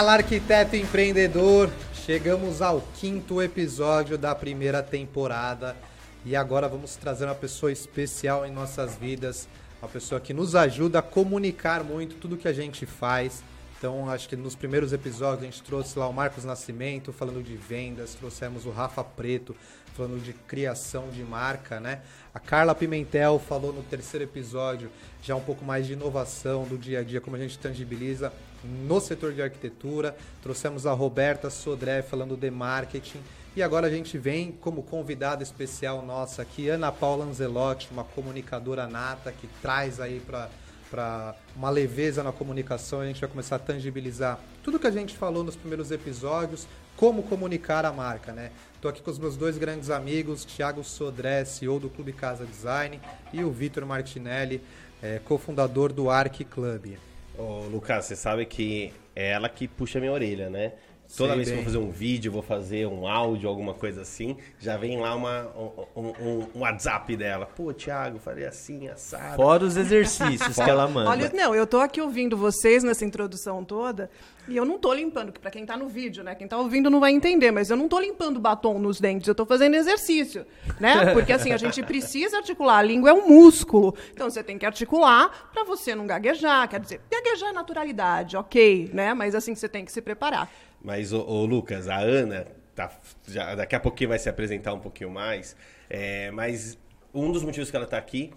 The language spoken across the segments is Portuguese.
Fala, arquiteto empreendedor! Chegamos ao quinto episódio da primeira temporada e agora vamos trazer uma pessoa especial em nossas vidas, uma pessoa que nos ajuda a comunicar muito tudo que a gente faz. Então, acho que nos primeiros episódios a gente trouxe lá o Marcos Nascimento falando de vendas, trouxemos o Rafa Preto falando de criação de marca, né? A Carla Pimentel falou no terceiro episódio já um pouco mais de inovação do dia a dia, como a gente tangibiliza no setor de arquitetura. Trouxemos a Roberta Sodré falando de marketing. E agora a gente vem como convidada especial nossa aqui, Ana Paula Anzelotti, uma comunicadora nata que traz aí para uma leveza na comunicação, a gente vai começar a tangibilizar tudo que a gente falou nos primeiros episódios, como comunicar a marca, né? Estou aqui com os meus dois grandes amigos, Thiago Sodré, CEO do Clube Casa Design, e o Vitor Martinelli, é, cofundador do Arc Club. Ô, Lucas, você sabe que é ela que puxa minha orelha, né? Toda Sei vez que eu bem. vou fazer um vídeo, vou fazer um áudio, alguma coisa assim, já vem lá uma, um, um- um WhatsApp dela. Pô, Thiago, falei assim, assado. Fora os exercícios que ela manda. Olha, não, eu tô aqui ouvindo vocês nessa introdução toda e eu não tô limpando, que para quem tá no vídeo, né? Quem tá ouvindo não vai entender, mas eu não tô limpando batom nos dentes, eu tô fazendo exercício, né? Porque assim, a gente precisa articular, a língua é um músculo. Então você tem que articular para você não gaguejar, quer dizer, gaguejar é naturalidade, OK, né? Mas assim você tem que se preparar. Mas, ô, Lucas, a Ana, tá, já, daqui a pouquinho vai se apresentar um pouquinho mais, é, mas um dos motivos que ela está aqui,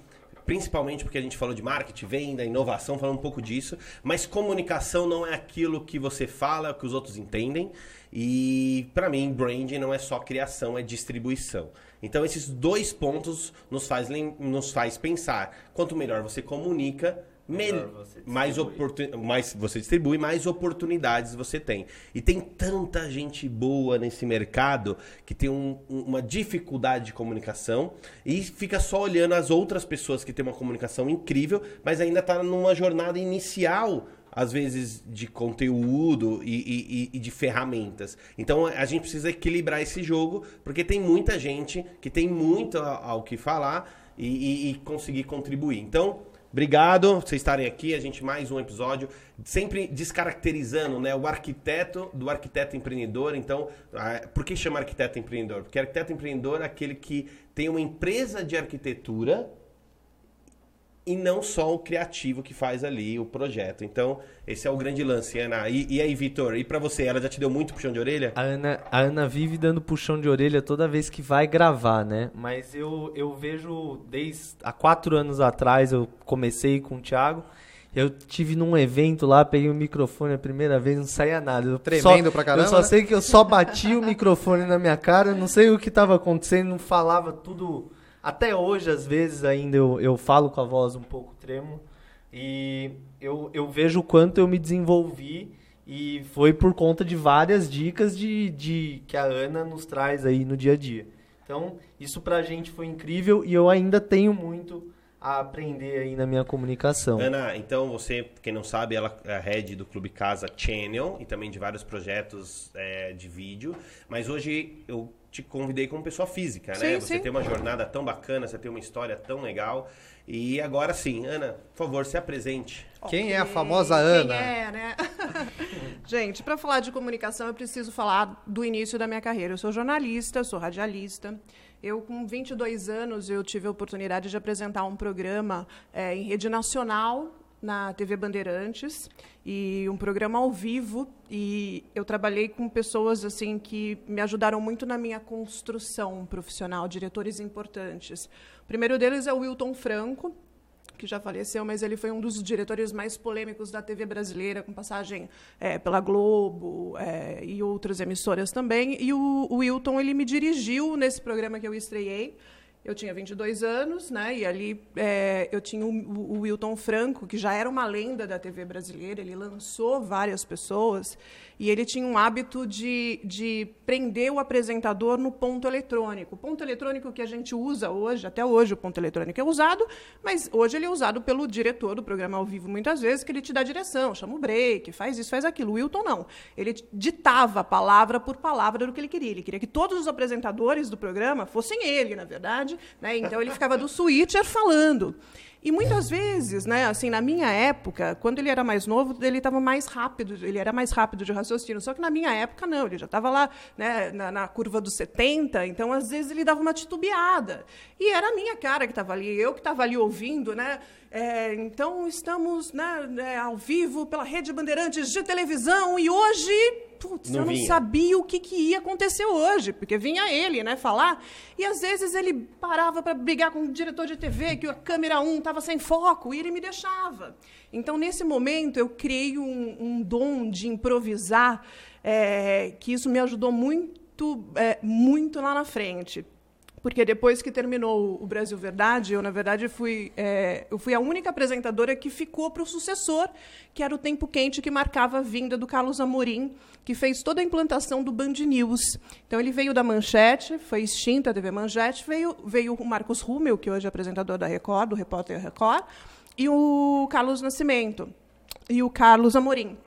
principalmente porque a gente falou de marketing, venda, inovação, falando um pouco disso, mas comunicação não é aquilo que você fala, é o que os outros entendem, e para mim, branding não é só criação, é distribuição. Então, esses dois pontos nos faz, nos faz pensar, quanto melhor você comunica, Melhor Mel- você mais, oportun... mais você distribui, mais oportunidades você tem. E tem tanta gente boa nesse mercado que tem um- um- uma dificuldade de comunicação e fica só olhando as outras pessoas que têm uma comunicação incrível, mas ainda está numa jornada inicial. Às vezes de conteúdo e, e- e- de ferramentas. Então a gente precisa equilibrar esse jogo, porque tem muita gente que tem muito ao que falar e, e- e conseguir contribuir. Então, Obrigado por vocês estarem aqui. A gente mais um episódio, sempre descaracterizando né, o arquiteto do arquiteto empreendedor. Então, ah, por que chama arquiteto empreendedor? Porque arquiteto empreendedor é aquele que tem uma empresa de arquitetura e não só o criativo que faz ali o projeto. Então, esse é o grande lance, Ana. E, e aí, Vitor, e pra você, ela já te deu muito puxão de orelha? A Ana, a Ana vive dando puxão de orelha toda vez que vai gravar, né? Mas eu, eu vejo desde há quatro anos atrás, eu comecei com o Thiago. Eu tive num evento lá, peguei o microfone a primeira vez, não saía nada. Eu Tremendo só, pra caramba, Eu só né? sei que eu só bati o microfone na minha cara, não sei o que tava acontecendo, não falava tudo. Até hoje, às vezes, ainda eu, eu falo com a voz um pouco tremo. E eu, eu vejo o quanto eu me desenvolvi e foi por conta de várias dicas de, de que a Ana nos traz aí no dia a dia. Então, isso pra gente foi incrível e eu ainda tenho muito a aprender aí na minha comunicação. Ana, então você, quem não sabe, ela é a head do Clube Casa Channel e também de vários projetos é, de vídeo. Mas hoje eu te convidei como pessoa física, né? Sim, Você sim. tem uma jornada tão bacana, você tem uma história tão legal. E agora sim, Ana, por favor, se apresente. Quem é a famosa quem Ana? é, né? Gente, para falar de comunicação, eu preciso falar do início da minha carreira. Eu sou jornalista, sou radialista. Eu, com 22 anos, eu tive a oportunidade de apresentar um programa eh, em rede nacional na TV Bandeirantes e um programa ao vivo e eu trabalhei com pessoas assim que me ajudaram muito na minha construção profissional, diretores importantes. O primeiro deles é o Wilton Franco, que já faleceu, mas ele foi um dos diretores mais polêmicos da TV brasileira, com passagem eh, pela Globo eh, e outras emissoras também. E o, o Wilton ele me dirigiu nesse programa que eu estreiei. Eu tinha 22 anos, né? E ali eh, eu tinha o, o Wilton Franco, que já era uma lenda da TV brasileira. Ele lançou várias pessoas e ele tinha um hábito de, de prender o apresentador no ponto eletrônico. O ponto eletrônico que a gente usa hoje, até hoje o ponto eletrônico é usado, mas hoje ele é usado pelo diretor do programa ao vivo muitas vezes, que ele te dá direção, chama o break, faz isso, faz aquilo. O Wilton não. Ele ditava palavra por palavra do que ele queria. Ele queria que todos os apresentadores do programa fossem ele, na verdade. Né? Então ele ficava do switcher falando. E muitas vezes, né, assim, na minha época, quando ele era mais novo, ele estava mais rápido, ele era mais rápido de raciocínio. Só que na minha época, não, ele já estava lá né, na, na, curva dos 70, então às vezes ele dava uma titubeada. E era a minha cara que estava ali, eu que estava ali ouvindo, né? É, então estamos né, é, ao vivo pela Rede Bandeirantes de televisão e hoje putz, não eu não vinha. sabia o que, que ia acontecer hoje, porque vinha ele, né, falar, e às vezes ele parava para brigar com o diretor de TV, que a câmera 1 estava sem foco, e ele me deixava. Então, nesse momento, eu criei um, um dom de improvisar, é, que isso me ajudou muito, é, muito lá na frente porque depois que terminou o Brasil Verdade, eu, na verdade, fui, é, eu fui a única apresentadora que ficou para o sucessor, que era o Tempo Quente, que marcava a vinda do Carlos Amorim, que fez toda a implantação do Band News. Então, ele veio da Manchete, foi extinta a TV Manchete, veio, veio o Marcos Rummel, que hoje é apresentador da Record, do Repórter Record, e o Carlos Nascimento, e o Carlos Amorim.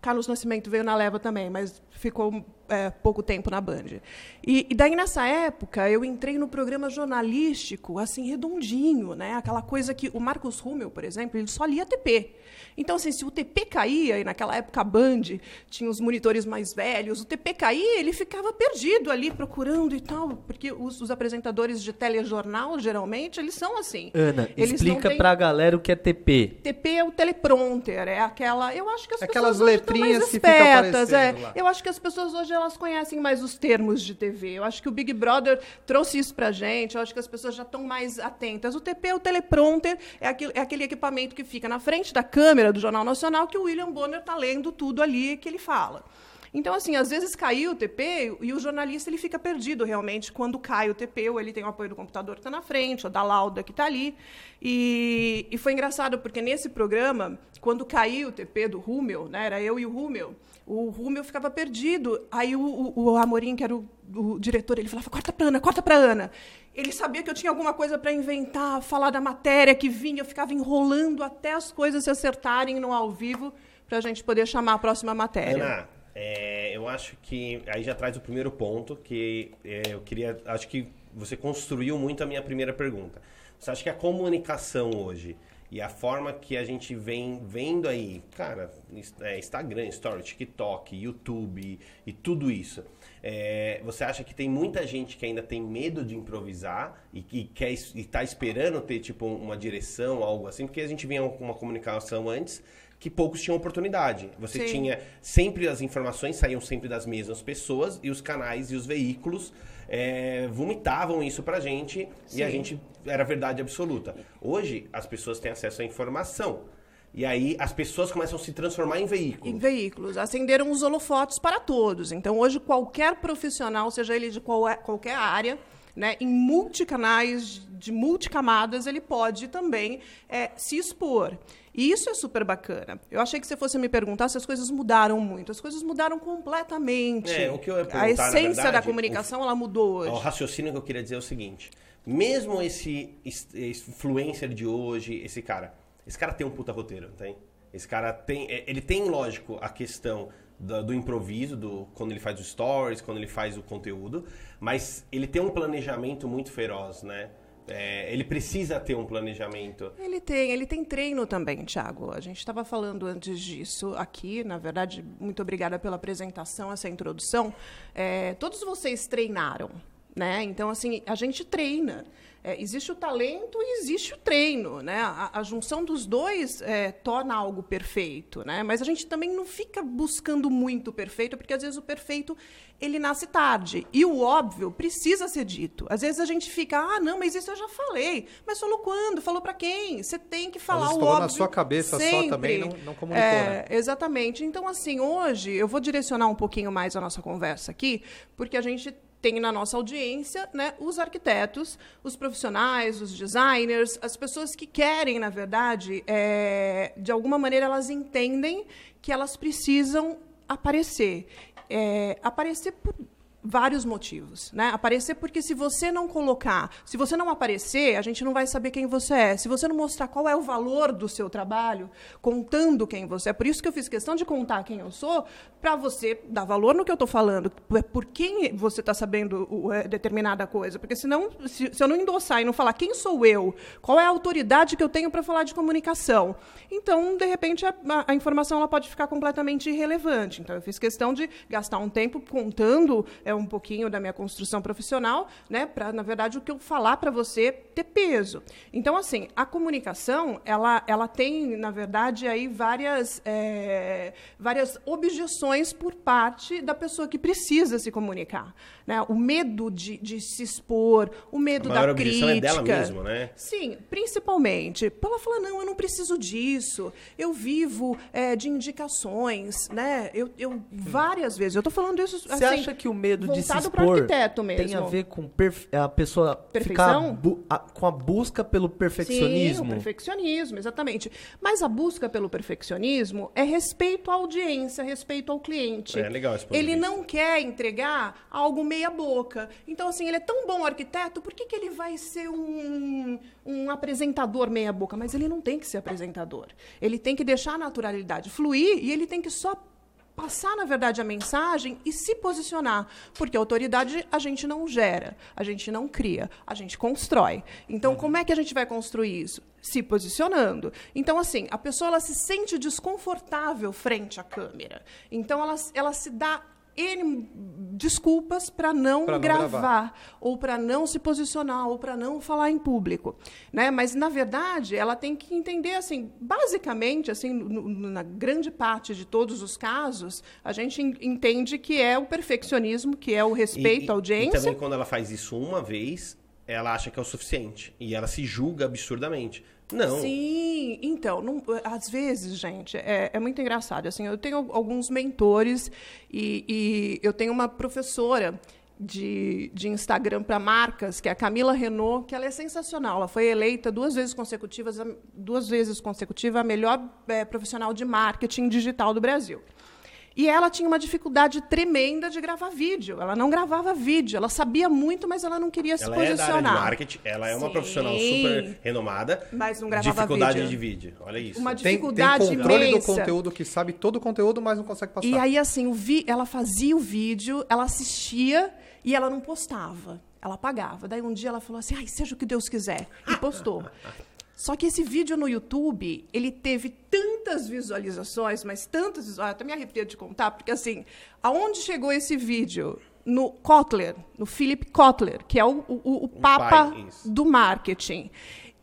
Carlos Nascimento veio na leva também, mas ficou é, pouco tempo na Band. E, e, daí, nessa época, eu entrei no programa jornalístico, assim, redondinho, né? Aquela coisa que o Marcos Rummel, por exemplo, ele só lia TP. Então, assim, se o TP caía, e naquela época a Band tinha os monitores mais velhos, o TP caía, ele ficava perdido ali procurando e tal, porque os, os apresentadores de telejornal, geralmente, eles são assim. Ana, eles explica têm... pra galera o que é TP. TP é o teleprompter, é aquela... Eu acho que as Aquelas pessoas letrinhas que ficam aparecendo é. Lá. Eu acho que as pessoas hoje elas conhecem mais os termos de TV. Eu acho que o Big Brother trouxe isso pra gente, eu acho que as pessoas já estão mais atentas. O TP, o teleprompter, é aquele, é aquele equipamento que fica na frente da câmera do Jornal Nacional que o William Bonner está lendo tudo ali que ele fala. Então, assim, às vezes caiu o TP e o jornalista ele fica perdido realmente quando cai o TP, ou ele tem o apoio do computador que está na frente, ou da lauda que está ali. E, e, foi engraçado, porque nesse programa, quando caiu o TP do Rúmel, né, era eu e o Rúmel, o Rúmel ficava perdido. Aí o, o, o Amorim, que era o, o, diretor, ele falava, corta para Ana, corta para Ana. Ele sabia que eu tinha alguma coisa para inventar, falar da matéria que vinha, eu ficava enrolando até as coisas se acertarem no ao vivo para a gente poder chamar a próxima matéria. Ana, é, eu acho que aí já traz o primeiro ponto que é, eu queria, acho que você construiu muito a minha primeira pergunta. Você acha que a comunicação hoje e a forma que a gente vem vendo aí, cara, é, Instagram, Story, TikTok, YouTube e tudo isso. É, você acha que tem muita gente que ainda tem medo de improvisar e que quer está esperando ter tipo uma direção, algo assim, porque a gente vinha com uma comunicação antes que poucos tinham oportunidade. Você Sim. tinha sempre as informações saíam sempre das mesmas pessoas e os canais e os veículos é, vomitavam isso pra gente Sim. e a gente era verdade absoluta. Hoje as pessoas têm acesso à informação. E aí as pessoas começam a se transformar em veículos. Em veículos. Acenderam os holofotes para todos. Então hoje qualquer profissional, seja ele de qual, é, qualquer área, né, em multicanais, de multicamadas, ele pode também é, se expor. E isso é super bacana. Eu achei que você fosse me perguntar se as coisas mudaram muito. As coisas mudaram completamente. É, o que eu ia A essência verdade, da comunicação, o, ela mudou hoje. O raciocínio que eu queria dizer é o seguinte. Mesmo esse, esse influencer de hoje, esse cara, esse cara tem um puta roteiro, tem? Esse cara tem, é, ele tem, lógico, a questão do, do, improviso, do, quando ele faz os stories, quando ele faz o conteúdo, mas ele tem um planejamento muito feroz, né? É, ele precisa ter um planejamento. Ele tem, ele tem treino também, Thiago. A gente estava falando antes disso aqui, na verdade, muito obrigada pela apresentação, essa introdução. É, todos vocês treinaram, né? Então, assim, a gente treina. É, existe o talento e existe o treino, né? A, a junção dos dois é, torna algo perfeito, né? Mas a gente também não fica buscando muito perfeito, porque às vezes o perfeito ele nasce tarde e o óbvio precisa ser dito. Às vezes a gente fica, ah, não, mas isso eu já falei. Mas falou quando? Falou para quem? Você tem que falar o óbvio. na sua cabeça sempre. só também, não, não comunicou, é, né? Exatamente. Então, assim, hoje eu vou direcionar um pouquinho mais a nossa conversa aqui, porque a gente tem na nossa audiência né, os arquitetos, os profissionais, os designers, as pessoas que querem, na verdade, é, de alguma maneira, elas entendem que elas precisam aparecer. É, aparecer por vários motivos, né? Aparecer porque se você não colocar, se você não aparecer, a gente não vai saber quem você é. Se você não mostrar qual é o valor do seu trabalho, contando quem você é. Por isso que eu fiz questão de contar quem eu sou, para você dar valor no que eu estou falando, por quem você está sabendo é, determinada coisa. Porque senão, se, se eu não endossar e não falar quem sou eu, qual é a autoridade que eu tenho para falar de comunicação, então, de repente, a, a informação ela pode ficar completamente irrelevante. Então, eu fiz questão de gastar um tempo contando é, um pouquinho da minha construção profissional, né, para, na verdade, o que eu falar para você ter peso. Então, assim, a comunicação, ela, ela tem, na verdade, aí várias, é, várias objeções por parte da pessoa que precisa se comunicar. Né? O medo de, de se expor, o medo da crítica. é dela mesmo, né? Sim, principalmente. Ela fala, não, eu não preciso disso, eu vivo é, de indicações, né? Eu, eu várias vezes, eu estou falando isso Você assim, acha que o medo de se voltado para expor arquiteto mesmo. tem a ver com a pessoa Perfeição? ficar a- com a busca pelo Sim, perfeccionismo? o perfeccionismo, exatamente. Mas a busca pelo perfeccionismo é respeito à audiência, respeito ao cliente. É, legal esse Ele não quer entregar algo meia boca. Então, assim, ele é tão bom arquiteto, por que, que ele vai ser um, um apresentador meia boca? Mas ele não tem que ser apresentador. Ele tem que deixar a naturalidade fluir e ele tem que só passar, na verdade, a mensagem e se posicionar. Porque autoridade a gente não gera, a gente não cria, a gente constrói. Então, como é que a gente vai construir isso? Se posicionando. Então, assim, a pessoa ela se sente desconfortável frente à câmera. Então, ela, ela se dá N desculpas para não, não gravar, gravar. ou para não se posicionar, ou para não falar em público, né? Mas na verdade ela tem que entender assim, basicamente, assim, no- na grande parte de todos os casos, a gente en- entende que é o perfeccionismo, que é o respeito E- à audiência. E também quando ela faz isso uma vez, ela acha que é o suficiente. E ela se julga absurdamente. Não. Sim, então, não- às vezes, gente, é, é muito engraçado. Assim, eu tenho alguns mentores e, e eu tenho uma professora de, de Instagram para marcas, que é a Camila Renault, que ela é sensacional. Ela foi eleita duas vezes consecutivas, duas vezes consecutiva a melhor eh, profissional de marketing digital do Brasil. E ela tinha uma dificuldade tremenda de gravar vídeo. Ela não gravava vídeo. Ela sabia muito, mas ela não queria se Ela é da área de posicionar. marketing, ela é uma Sim. profissional super renomada. Mas não gravava Dificuldade vídeo. de vídeo. Olha isso. Uma Tem, tem dificuldade controle imensa. do conteúdo que sabe todo o conteúdo, mas não consegue passar. E aí, assim, o vi... ela fazia o vídeo, ela assistia e ela não postava. Ela apagava. Daí um dia ela falou assim, ai, seja o que Deus quiser. E postou. Só que esse vídeo no YouTube, ele teve tantas visualizações, mas tantas visualizações, até me arrepio de contar, porque assim, aonde chegou esse vídeo? No Kotler, no Philip Kotler, que é o, o, o papa pai, do marketing.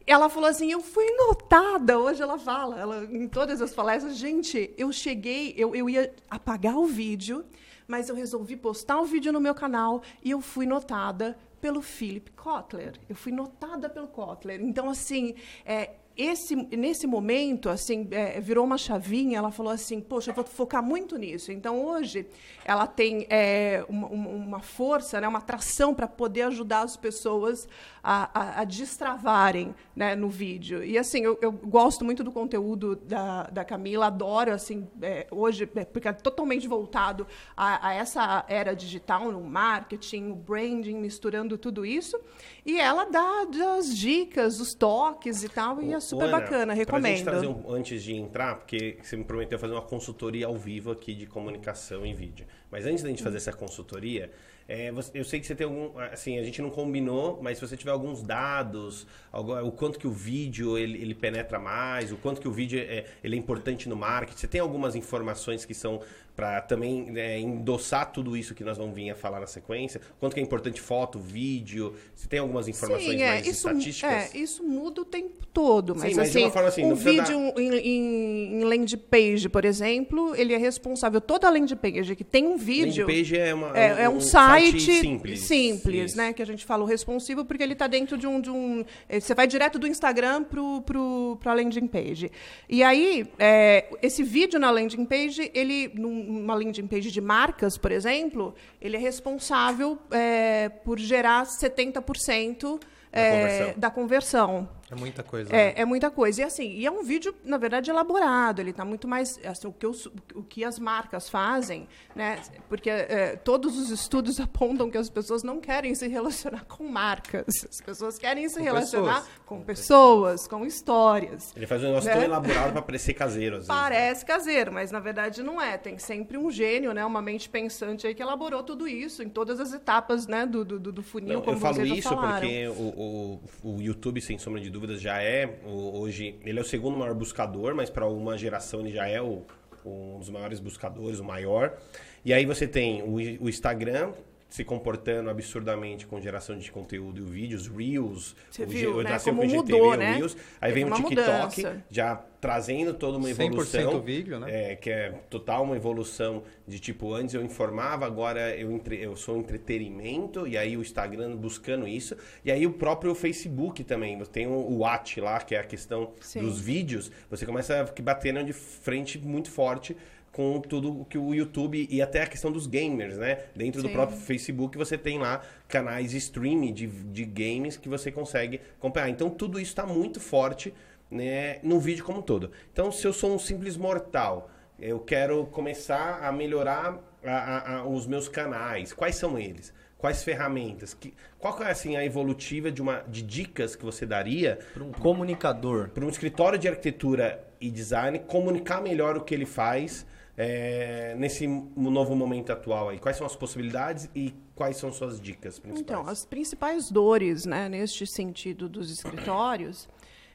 Ela falou assim: eu fui notada. Hoje ela fala, ela, em todas as palestras, gente, eu cheguei, eu, eu ia apagar o vídeo, mas eu resolvi postar o vídeo no meu canal e eu fui notada pelo Philip Kotler. Eu fui notada pelo Kotler. Então, assim, é, esse, nesse momento, assim, é, virou uma chavinha, ela falou assim, poxa, eu vou focar muito nisso. Então, hoje, ela tem é, uma, uma- força, né, uma atração para poder ajudar as pessoas a, a- a destravarem né, no vídeo. E, assim, eu, eu gosto muito do conteúdo da, da Camila, adoro, assim, é, hoje, é, porque é totalmente voltado a, a essa era digital, no marketing, o branding, misturando tudo isso. E ela dá as dicas, os toques e tal, e é super Ana, bacana, Pra gente recomendo. trazer um, antes de entrar, porque você me prometeu fazer uma consultoria ao vivo aqui de comunicação em vídeo. Mas antes da gente fazer essa consultoria, é, eu sei que você tem algum. Assim, a gente não combinou, mas se você tiver alguns dados, o quanto que o vídeo ele, ele penetra mais, o quanto que o vídeo é, ele é importante no marketing, você tem algumas informações que são para também é, endossar tudo isso que nós vamos vir a falar na sequência? Quanto que é importante foto, vídeo? Você tem algumas informações Sim, é, mais isso, estatísticas? é, isso muda o tempo todo, mas, Sim, mas de assim, uma forma assim, um vídeo em, em, em landing page, por exemplo, ele é responsável, toda a landing page que tem um vídeo... Landing page é, uma, É, é um, site, simples. simples, Isso. né? Que a gente fala o responsivo porque ele está dentro de um, de um. eh, Você vai direto do Instagram pro, pro, pra landing page. E aí, é, esse vídeo na landing page, ele, numa landing page de marcas, por exemplo, ele é responsável é, por gerar 70% Da é, conversão. da conversão. É muita coisa. né? É, é muita coisa. E assim, e é um vídeo, na verdade, elaborado. Ele está muito mais. assim, o, que os- o que as marcas fazem, né? Porque é, todos os estudos apontam que as pessoas não querem se relacionar com marcas. As pessoas querem se Com relacionar pessoas. com pessoas, com histórias. Ele faz um negócio Né? tão elaborado pra parecer caseiro, às vezes. Parece caseiro, mas na verdade não é. Tem sempre um gênio, né? Uma mente pensante aí que elaborou tudo isso em todas as etapas, né? Do, do, do funil, Não, como eu falo isso falaram. porque o, o, o YouTube, sem sombra de dúvidas, já é hoje. Ele é o segundo maior buscador, mas para uma geração ele já é o, um dos maiores buscadores, o maior. E aí você tem o, o Instagram se comportando absurdamente com geração de conteúdo e vídeos, Reels. Você o viu, G- né? Como com mudou, né? Reels. Aí Teve vem o TikTok, mudança. já trazendo toda uma 100% evolução. vídeo, né? É, que é total uma evolução de tipo, antes eu informava, agora eu, entre, eu sou entretenimento, e aí o Instagram buscando isso, e aí o próprio Facebook também, você tem o, o Watch lá, que é a questão Sim. dos vídeos, você começa a bater de frente muito forte com tudo o que o YouTube e até a questão dos gamers, né? Dentro do Sim. próprio Facebook você tem lá canais streaming de, de games que você consegue acompanhar. Então tudo isso está muito forte né, no vídeo como um todo. Então se eu sou um simples mortal, eu quero começar a melhorar a- a- a- os meus canais. Quais são eles? Quais ferramentas? Que, qual é assim a evolutiva de uma de dicas que você daria Para um comunicador. para um escritório de arquitetura e design comunicar melhor o que ele faz é, nesse novo momento atual aí? Quais são as possibilidades e quais são suas dicas principais? Então, as principais dores, né, neste sentido dos escritórios,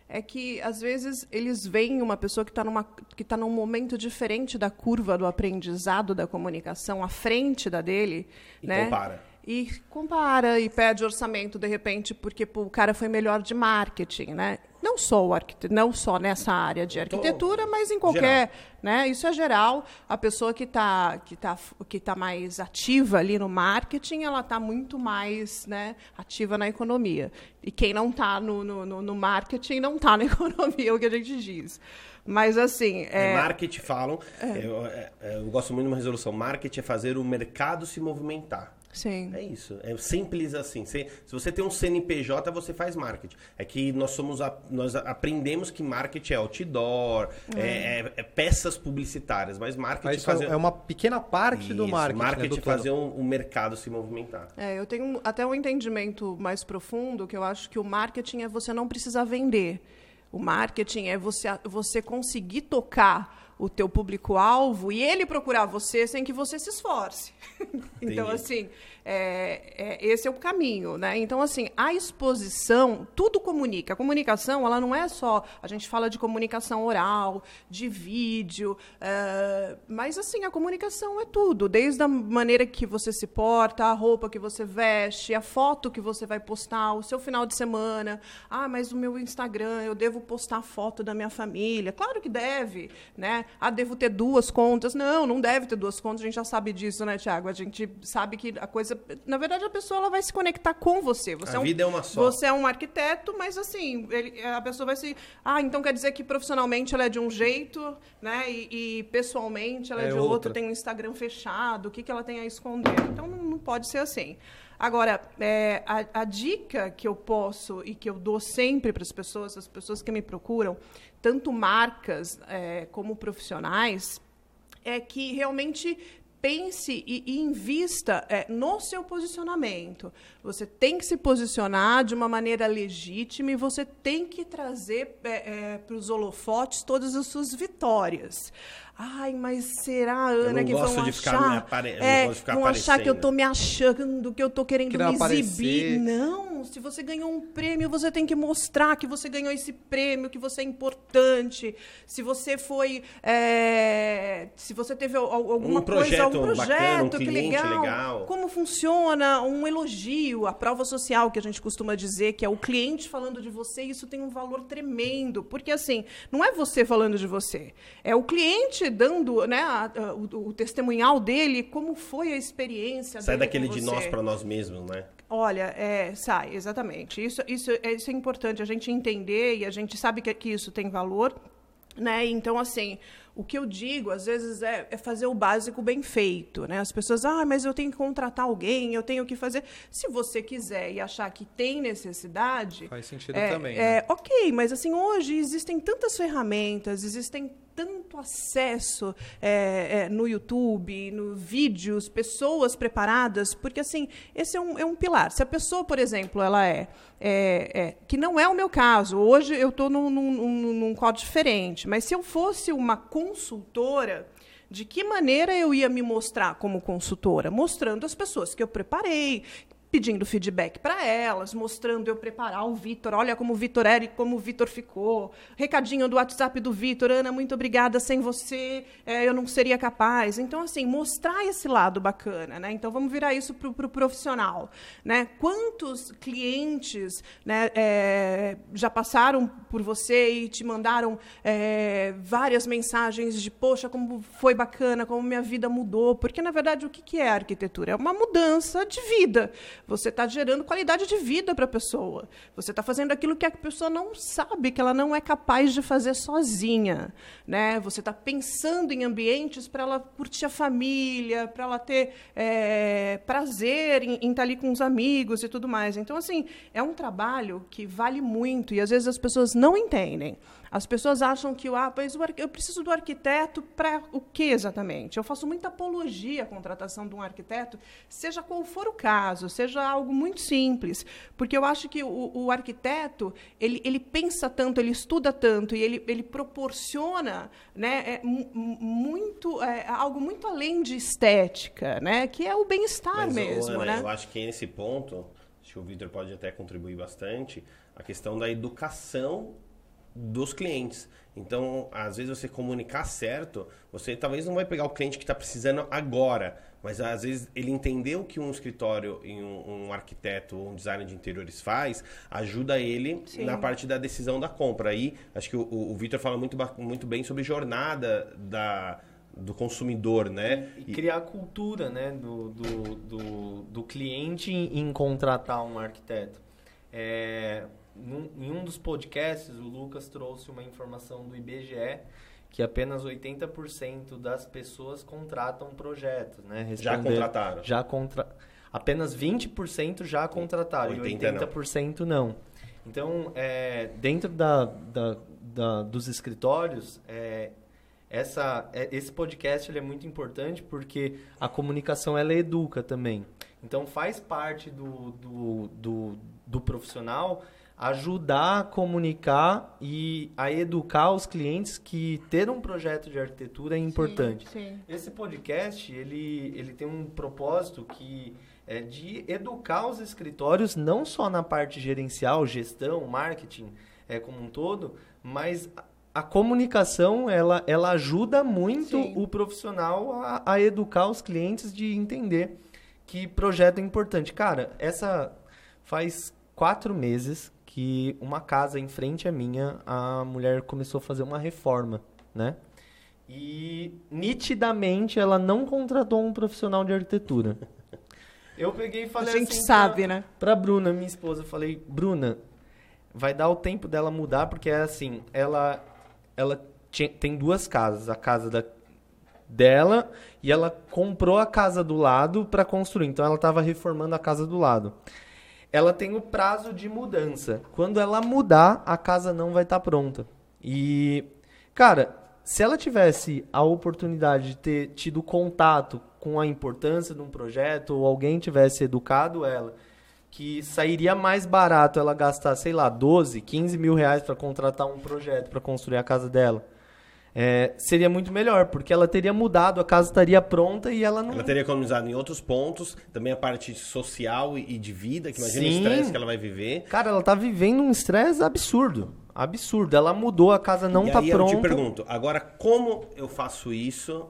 é que às vezes eles veem uma pessoa que está numa que tá num momento diferente da curva do aprendizado da comunicação, à frente da dele, E né? compara. E compara e pede orçamento de repente porque pô, o cara foi melhor de marketing, né? Não só o arquite- não só nessa área de arquitetura, mas em qualquer, né? Isso é geral. A pessoa que está que tá, que tá mais ativa ali no marketing, ela está muito mais, né, ativa na economia. E quem não está no, no, no- marketing não está na economia, é o que a gente diz. Mas assim, É, é, marketing falam, eu, é, é, eu gosto muito de uma resolução. Marketing é fazer o mercado se movimentar. Sim. É isso, é simples assim. Se, se você tem um CNPJ, você faz marketing. É que nós somos a- nós aprendemos que marketing é outdoor, é, é- é peças publicitárias, mas marketing Mas fazer é uma pequena parte do Isso, marketing. né, marketing do é fazer um, um mercado se movimentar. É, eu tenho até um entendimento mais profundo que eu acho que o marketing é você não precisar vender. O marketing é você, você conseguir tocar o teu público-alvo e ele procurar você sem que você se esforce. então, assim, é, é, esse é o caminho, né? Então, assim, a exposição, tudo comunica. A comunicação, ela não é só... A gente fala de comunicação oral, de vídeo, é, mas, assim, a comunicação é tudo. Desde a maneira que você se porta, a roupa que você veste, a foto que você vai postar, o seu final de semana. Ah, mas o meu Instagram, eu devo postar foto da minha família. Claro que deve, né? Ah, devo ter duas contas. Não, não deve ter duas contas. A gente já sabe disso, né, Tiago? A gente sabe que a coisa... Na verdade, a pessoa ela vai se conectar com você. você A um- vida é uma só. Você é um arquiteto, mas assim, ele- a pessoa vai se... Ah, então quer dizer que profissionalmente ela é de um jeito, né? E, e pessoalmente ela é, É de outro, outra. tem um Instagram fechado, o que, que ela tem a esconder? Então não, não pode ser assim. Agora, é, a, a dica que eu posso e que eu dou sempre para as pessoas, as pessoas que me procuram, tanto marcas é, como profissionais, é que realmente pense e, e invista é, no seu posicionamento. Você tem que se posicionar de uma maneira legítima e você tem que trazer para os holofotes todas as suas vitórias. Ai, mas será, Ana, que vão de achar? apare- não é, gosto de ficar vão achar que eu aparecendo. tô me achando, que eu tô querendo Querendo me exibir. aparecer. Não, se você ganhou um prêmio, você tem que mostrar que você ganhou esse prêmio, que você é importante. Se você foi. é, se você teve al- al- alguma Um projeto coisa, um bacana, projeto, um que legal. legal. Como funciona um elogio, a prova social que a gente costuma dizer, que é o cliente falando de você, isso tem um valor tremendo. Porque, assim, não é você falando de você, é o cliente dando né, a- a- o, o testemunhal dele, como foi a experiência Sai dele daquele com de nós para nós mesmos, né? Olha, é, sai, exatamente. Isso, isso, é, isso é importante a gente entender e a gente sabe que, que isso tem valor. Né? Então, assim, O que eu digo, às vezes, é, é, fazer o básico bem feito. Né? As pessoas, ah, mas eu tenho que contratar alguém, eu tenho que fazer. Se você quiser e achar que tem necessidade. Faz sentido é, também. É, né? Ok, mas assim, hoje existem tantas ferramentas, existem tanto acesso é, é, no YouTube, no vídeos, pessoas preparadas, porque assim esse é um, é um pilar. Se a pessoa, por exemplo, ela é, é, é que não é o meu caso. Hoje eu estou num, num, num quadro diferente, mas se eu fosse uma consultora de que maneira eu ia me mostrar como consultora? Mostrando as pessoas que eu preparei, pedindo feedback para elas, mostrando eu preparar o Vitor, olha como o Vitor era e como o Vitor ficou. Recadinho do WhatsApp do Vitor, Ana, muito obrigada, sem você é, eu não seria capaz. Então, assim, mostrar esse lado bacana, né? Então, vamos virar isso para o pro profissional, né? Quantos clientes né, é, já passaram por você e te mandaram é, várias mensagens de, poxa, como foi bacana, como minha vida mudou, porque, na verdade, o que é arquitetura? É uma mudança de vida. Você está gerando qualidade de vida para a pessoa. Você está fazendo aquilo que a pessoa não sabe, que ela não é capaz de fazer sozinha. Né? Você está pensando em ambientes para ela curtir a família, para ela ter é, prazer em, em estar tá ali com os amigos e tudo mais. Então, assim, é um trabalho que vale muito e às vezes as pessoas não entendem. As pessoas acham que ah, eu preciso do arquiteto para o que exatamente? Eu faço muita apologia à contratação de um arquiteto, seja qual for o caso, seja algo muito simples, porque eu acho que o, o arquiteto ele, ele pensa tanto, ele estuda tanto e ele, ele proporciona né, é, muito é, algo muito além de estética, né, que é o bem-estar mesmo. Ana, né? Eu acho que nesse ponto, acho que o Vitor pode até contribuir bastante, a questão da educação dos clientes. Então, às vezes você comunicar certo, você talvez não vai pegar o cliente que está precisando agora, mas às vezes ele entender o que um escritório e um, um arquiteto ou um designer de interiores faz, ajuda ele Sim. na parte da decisão da compra. Aí, acho que o, o Vitor fala muito, muito bem sobre jornada da, do consumidor, né? E, e criar a cultura, né, do, do, do, do cliente em, em contratar um arquiteto. É, num, em um dos podcasts, o Lucas trouxe uma informação do IBGE que apenas 80% das pessoas contratam projetos, né? Responder, já contrataram. Já contra... Apenas 20% já contrataram 80 e 80% não. não. Então, é, dentro da, da, da, dos escritórios, é, essa, é, esse podcast ele é muito importante porque a comunicação ela educa também. Então, faz parte do, do, do, do profissional ajudar a comunicar e a educar os clientes que ter um projeto de arquitetura é importante. Sim, sim. Esse podcast, ele, ele tem um propósito que é de educar os escritórios não só na parte gerencial, gestão, marketing, é como um todo, mas a comunicação ela, ela ajuda muito Sim. o profissional a, a, educar os clientes de entender que projeto é importante. Cara, essa faz quatro meses que uma casa em frente à minha, a mulher começou a fazer uma reforma, né? E nitidamente ela não contratou um profissional de arquitetura. Eu peguei e falei A gente assim sabe, pra, né? Pra Bruna, minha esposa, eu falei: "Bruna, vai dar o tempo dela mudar porque é assim, ela ela tinha, tem duas casas, a casa da dela e ela comprou a casa do lado para construir. Então ela estava reformando a casa do lado ela tem o prazo de mudança. Quando ela mudar, a casa não vai estar tá pronta. E, cara, se ela tivesse a oportunidade de ter tido contato com a importância de um projeto, ou alguém tivesse educado ela, que sairia mais barato ela gastar, sei lá, 12, 15 mil reais para contratar um projeto para construir a casa dela é, seria muito melhor, porque ela teria mudado, a casa estaria pronta e ela não. Ela teria economizado em outros pontos, também a parte social e de vida, que imagina Sim. o estresse que ela vai viver. Cara, ela tá vivendo um estresse absurdo. Absurdo. Ela mudou, a casa não e tá aí pronta. Eu te pergunto, agora como eu faço isso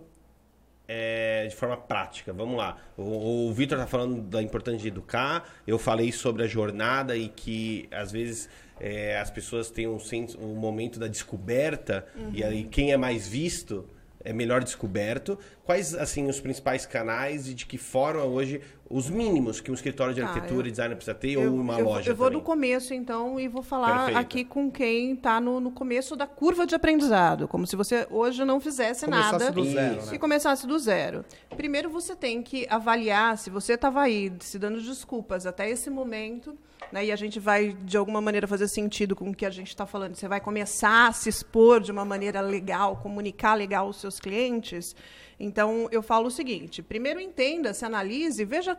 é, de forma prática. Vamos lá. O, o Vitor está falando da importância de educar. Eu falei sobre a jornada e que às vezes é, as pessoas têm um, um momento da descoberta uhum. e aí quem é mais visto é melhor descoberto. Quais assim os principais canais e de que forma hoje os mínimos que um escritório de Tá, arquitetura eu- e design precisa ter, Eu, ou uma eu- loja eu vou também. do começo, então, e vou falar Perfeito. aqui com quem está no, no começo da curva de aprendizado, como se você hoje não fizesse Começasse nada do zero, Isso. né? e começasse do zero. Primeiro, você tem que avaliar se você estava aí se dando desculpas até esse momento, né, e a gente vai, de alguma maneira, fazer sentido com o que a gente está falando. Você vai começar a se expor de uma maneira legal, comunicar legal aos seus clientes. Então, eu falo o seguinte: primeiro entenda, se analise, veja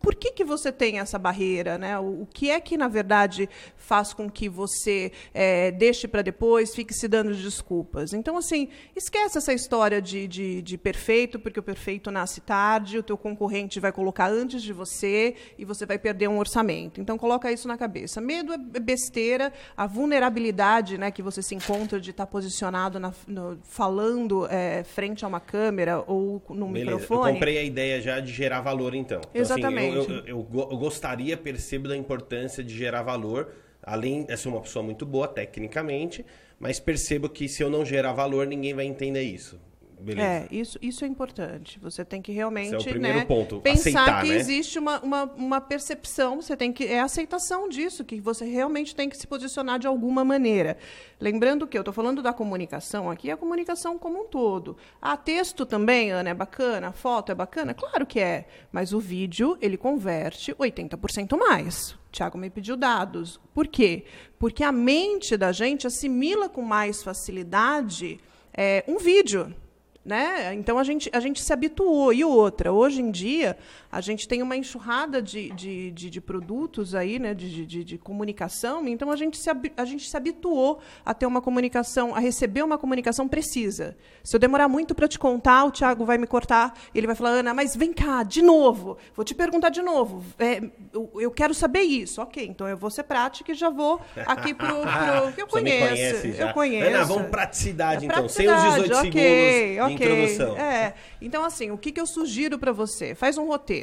por que, que você tem essa barreira, né? O, o que é que, na verdade, faz com que você eh, deixe para depois, fique se dando desculpas. Então, assim, esquece essa história de, de, de perfeito, porque o perfeito nasce tarde, o teu concorrente vai colocar antes de você e você vai perder um orçamento. Então, coloca isso na cabeça. Medo é besteira, a vulnerabilidade né, que você se encontra de estar posicionado na- no- falando eh, frente a uma câmera ou num Beleza, eu microfone. comprei a ideia já de gerar valor, então. Então, assim, Exatamente. eu, eu- eu go- eu gostaria, percebo da importância de gerar valor, além de ser uma pessoa muito boa tecnicamente, mas percebo que se eu não gerar valor, ninguém vai entender isso. Beleza. É, isso, isso é importante. Você tem que realmente Esse é o primeiro né, ponto, pensar aceitar, que né? existe uma, uma, uma percepção, você tem que. É a aceitação disso, que você realmente tem que se posicionar de alguma maneira. Lembrando que eu estou falando da comunicação aqui, a comunicação como um todo. Ah, texto também, Ana, é bacana, foto é bacana? Claro que é. Mas o vídeo, ele converte 80% mais. Tiago me pediu dados. Por quê? Porque a mente da gente assimila com mais facilidade é, um vídeo. Né? Então a gente, a gente se habituou. E outra, hoje em dia, a gente tem uma enxurrada de, de, de, de produtos aí, né? de, de, de comunicação, então a gente, se, a gente se habituou a ter uma comunicação, a receber uma comunicação precisa. Se eu demorar muito para te contar, o Thiago vai me cortar, ele vai falar, Ana, mas vem cá, de novo, vou te perguntar de novo. É, eu, eu quero saber isso. Ok, então eu vou ser prática e já vou aqui pro. pro que eu conheço. Eu conheço. Ana, vamos praticidade, É então. Sem os praticidade, 18 ok, segundos de ok. introdução. É. Então, assim, o que, que eu sugiro para você? Faz um roteiro.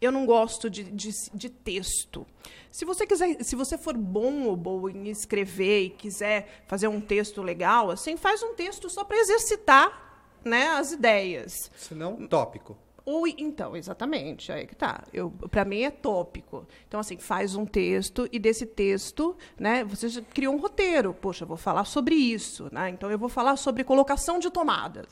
Eu não gosto de, de, de texto. Se você quiser, se você for bom ou boa em escrever e quiser fazer um texto legal, assim, faz um texto só para exercitar, né, as ideias. Se não, tópico. Ou então, exatamente, aí que tá. Eu, para mim é tópico. Então assim, faz um texto e desse texto, né, você já criou um roteiro. Poxa, eu vou falar sobre isso, né? Então eu vou falar sobre colocação de tomadas.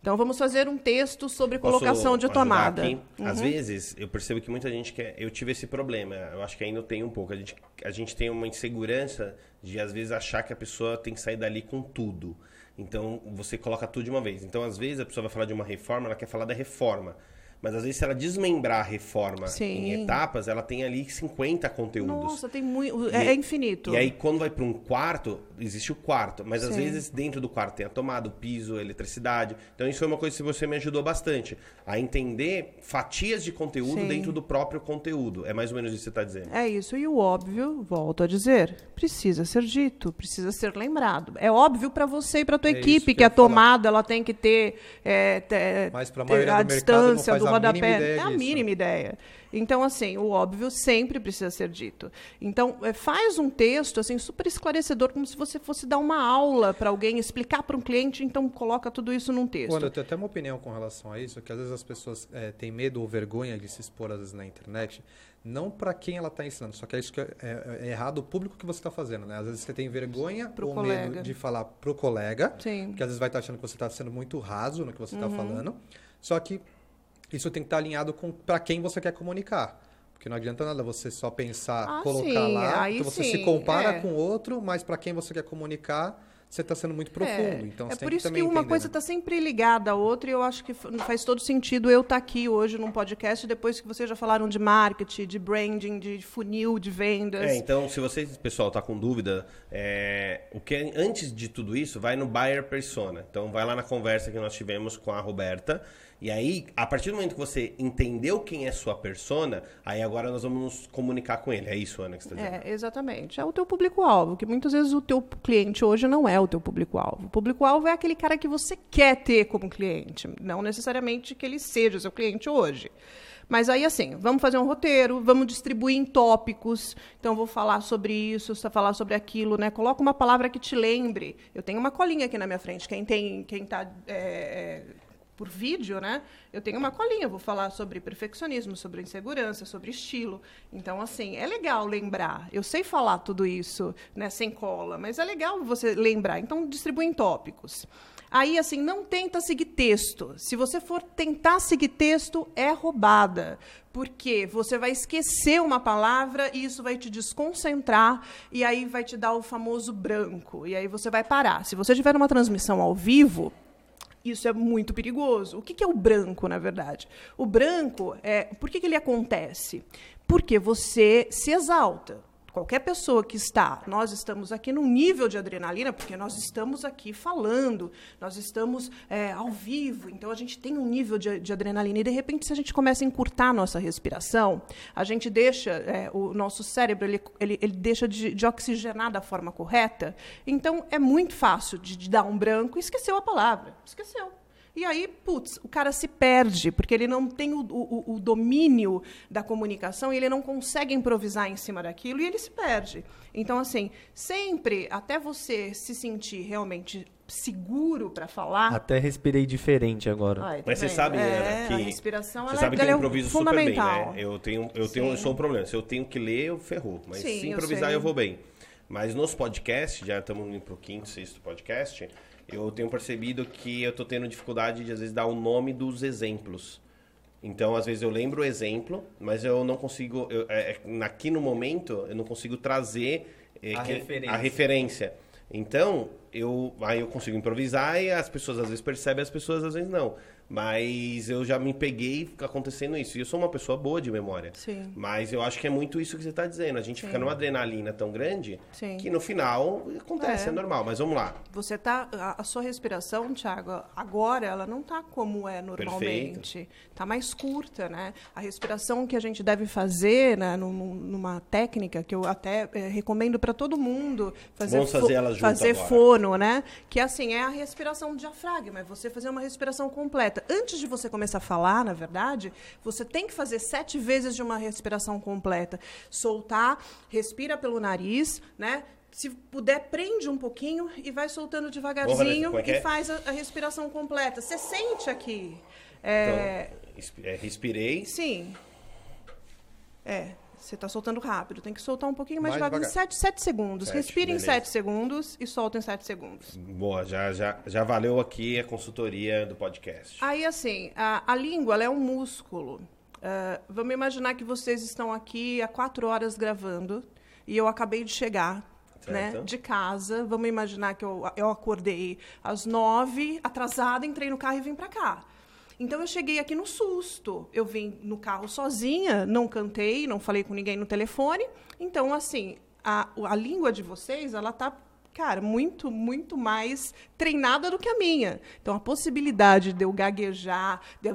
Então vamos fazer um texto sobre Posso colocação de tomada. aqui? Uhum. Às vezes, eu percebo que muita gente quer. Eu tive esse problema, eu acho que ainda tem um pouco. A gente, a gente tem uma insegurança de, às vezes, achar que a pessoa tem que sair dali com tudo. Então, você coloca tudo de uma vez. Então, às vezes, a pessoa vai falar de uma reforma, ela quer falar da reforma. Mas, às vezes, se ela desmembrar a reforma Sim. em etapas, ela tem ali 50 conteúdos. Nossa, tem muito. É, é infinito. E aí, quando vai para um quarto, existe o quarto. Mas às Sim. vezes dentro do quarto tem a tomada, o piso, a eletricidade. Então, isso foi uma coisa que você me ajudou bastante. A entender fatias de conteúdo Sim. dentro do próprio conteúdo. É mais ou menos isso que você está dizendo. É isso, e o óbvio, volto a dizer, precisa ser dito, precisa ser lembrado. É óbvio para você e para tua É equipe que que, a ia falar. tomada ela tem que ter, é, ter- Mas pra ter maioria a do distância do a rodapé. mínima ideia é a mínima ideia. Então, assim, o óbvio sempre precisa ser dito. Então, é, faz um texto assim super esclarecedor, como se você fosse dar uma aula para alguém, explicar para um cliente, então coloca tudo isso num texto. Eu tenho até uma opinião com relação a isso, que às vezes as pessoas eh, têm medo ou vergonha de se expor às vezes na internet, não para quem ela está ensinando, só que é isso que é, é- é errado o público que você está fazendo, né? Às vezes você tem vergonha Pro ou colega. medo de falar pro colega, Sim. que às vezes vai estar achando que você está sendo muito raso no que você está Uhum. falando, só que isso tem que estar alinhado com para quem você quer comunicar. Porque não adianta nada você só pensar, Ah, colocar sim, lá, aí que você sim, se compara é. com o outro, mas para quem você quer comunicar, você está sendo muito profundo. É, então é você tem por que isso que também uma entender, coisa né? está sempre ligada à outra e eu acho que faz todo sentido eu estar aqui hoje num podcast depois que vocês já falaram de marketing, de branding, de funil, de vendas. É, então, se você, pessoal, tá com dúvida, é, o que é- antes de tudo isso, vai no buyer persona. Então, vai lá na conversa que nós tivemos com a Roberta. E aí, a partir do momento que você entendeu quem é sua persona, aí agora nós vamos nos comunicar com ele. É isso, Ana, que você está dizendo? É, exatamente. É o teu público-alvo, que muitas vezes o teu cliente hoje não é o teu público-alvo. O público-alvo é aquele cara que você quer ter como cliente, não necessariamente que ele seja o seu cliente hoje. Mas aí, assim, vamos fazer um roteiro, vamos distribuir em tópicos. Então, vou falar sobre isso, falar sobre aquilo, né? Coloca uma palavra que te lembre. Eu tenho uma colinha aqui na minha frente. Quem tem, quem está por vídeo, né? Eu tenho uma colinha, vou falar sobre perfeccionismo, sobre insegurança, sobre estilo. Então, assim, é legal lembrar. Eu sei falar tudo isso, né, sem cola, mas é legal você lembrar. Então, distribui em tópicos. Aí, assim, não tenta seguir texto. Se você for tentar seguir texto, é roubada. Porque você vai esquecer uma palavra e isso vai te desconcentrar e aí vai te dar o famoso branco. E aí você vai parar. Se você tiver uma transmissão ao vivo, isso é muito perigoso. O que, que é o branco, na verdade? O branco, é, por que, que ele acontece? Porque você se exalta qualquer pessoa que está, nós estamos aqui num nível de adrenalina, porque nós estamos aqui falando, nós estamos é, ao vivo, então a gente tem um nível de, de, adrenalina. E, de repente, se a gente começa a encurtar a nossa respiração, a gente deixa, é, o nosso cérebro, ele, ele, ele deixa de, de, oxigenar da forma correta. Então, é muito fácil de, de dar um branco e esqueceu a palavra. Esqueceu. E aí, putz, o cara se perde, porque ele não tem o, o, o, domínio da comunicação e ele não consegue improvisar em cima daquilo e ele se perde. Então, assim, sempre, até você se sentir realmente seguro para falar. Até respirei diferente agora. Ai, Mas você sabe, é, que a respiração você sabe é, que eu improviso é fundamental. super bem, né? Eu tenho, eu tenho, eu sou um problema. Se eu tenho que ler, eu ferrou. Mas Sim, se improvisar, eu, eu, vou bem. Mas nos podcasts, já estamos indo para o quinto, sexto podcast eu tenho percebido que eu estou tendo dificuldade de, às vezes, dar o nome dos exemplos. Então, às vezes, eu lembro o exemplo, mas eu não consigo... Eu, é, é aqui no momento, eu não consigo trazer é, a, que, referência. a referência. Então, eu, aí eu consigo improvisar e as pessoas às vezes percebem, as pessoas às vezes não. Mas eu já me peguei acontecendo isso. E eu sou uma pessoa boa de memória. Sim. Mas eu acho que é muito isso que você está dizendo. A gente Sim. fica numa adrenalina tão grande Sim. que no final acontece, é. é. normal. Mas vamos lá. Você tá. A, a sua respiração, Thiago, agora ela não está como é normalmente. Está mais curta, né? A respiração que a gente deve fazer né, numa técnica que eu até é, recomendo para todo mundo fazer. Vamos fazer ela junto Fazer agora. fono, né? Que assim, é a respiração do diafragma, é você fazer uma respiração completa completa. Antes de você começar a falar, na verdade, você tem que fazer sete vezes de uma respiração completa. Soltar, respira pelo nariz, né? Se puder, prende um pouquinho e vai soltando devagarzinho Bom, é e é? faz a, a, respiração completa. Você sente aqui. É... Então, é, respirei. Sim. É. Você está soltando rápido. Tem que soltar um pouquinho mais, mais devagar. devagar. 7, 7 segundos. Sete, Respira beleza. em 7 segundos e solta em 7 segundos. Boa, já, já, já valeu aqui a consultoria do podcast. Aí, assim, a, a língua é um músculo. Uh, vamos imaginar que vocês estão aqui há 4 horas gravando e eu acabei de chegar né, de casa. Vamos imaginar que eu, eu acordei às 9, atrasada, entrei no carro e vim para cá. Então eu cheguei aqui no susto. Eu vim no carro sozinha, não cantei, não falei com ninguém no telefone. Então, assim, a, a língua de vocês, ela tá cara, muito, muito mais treinada do que a minha. Então, a possibilidade de eu gaguejar, de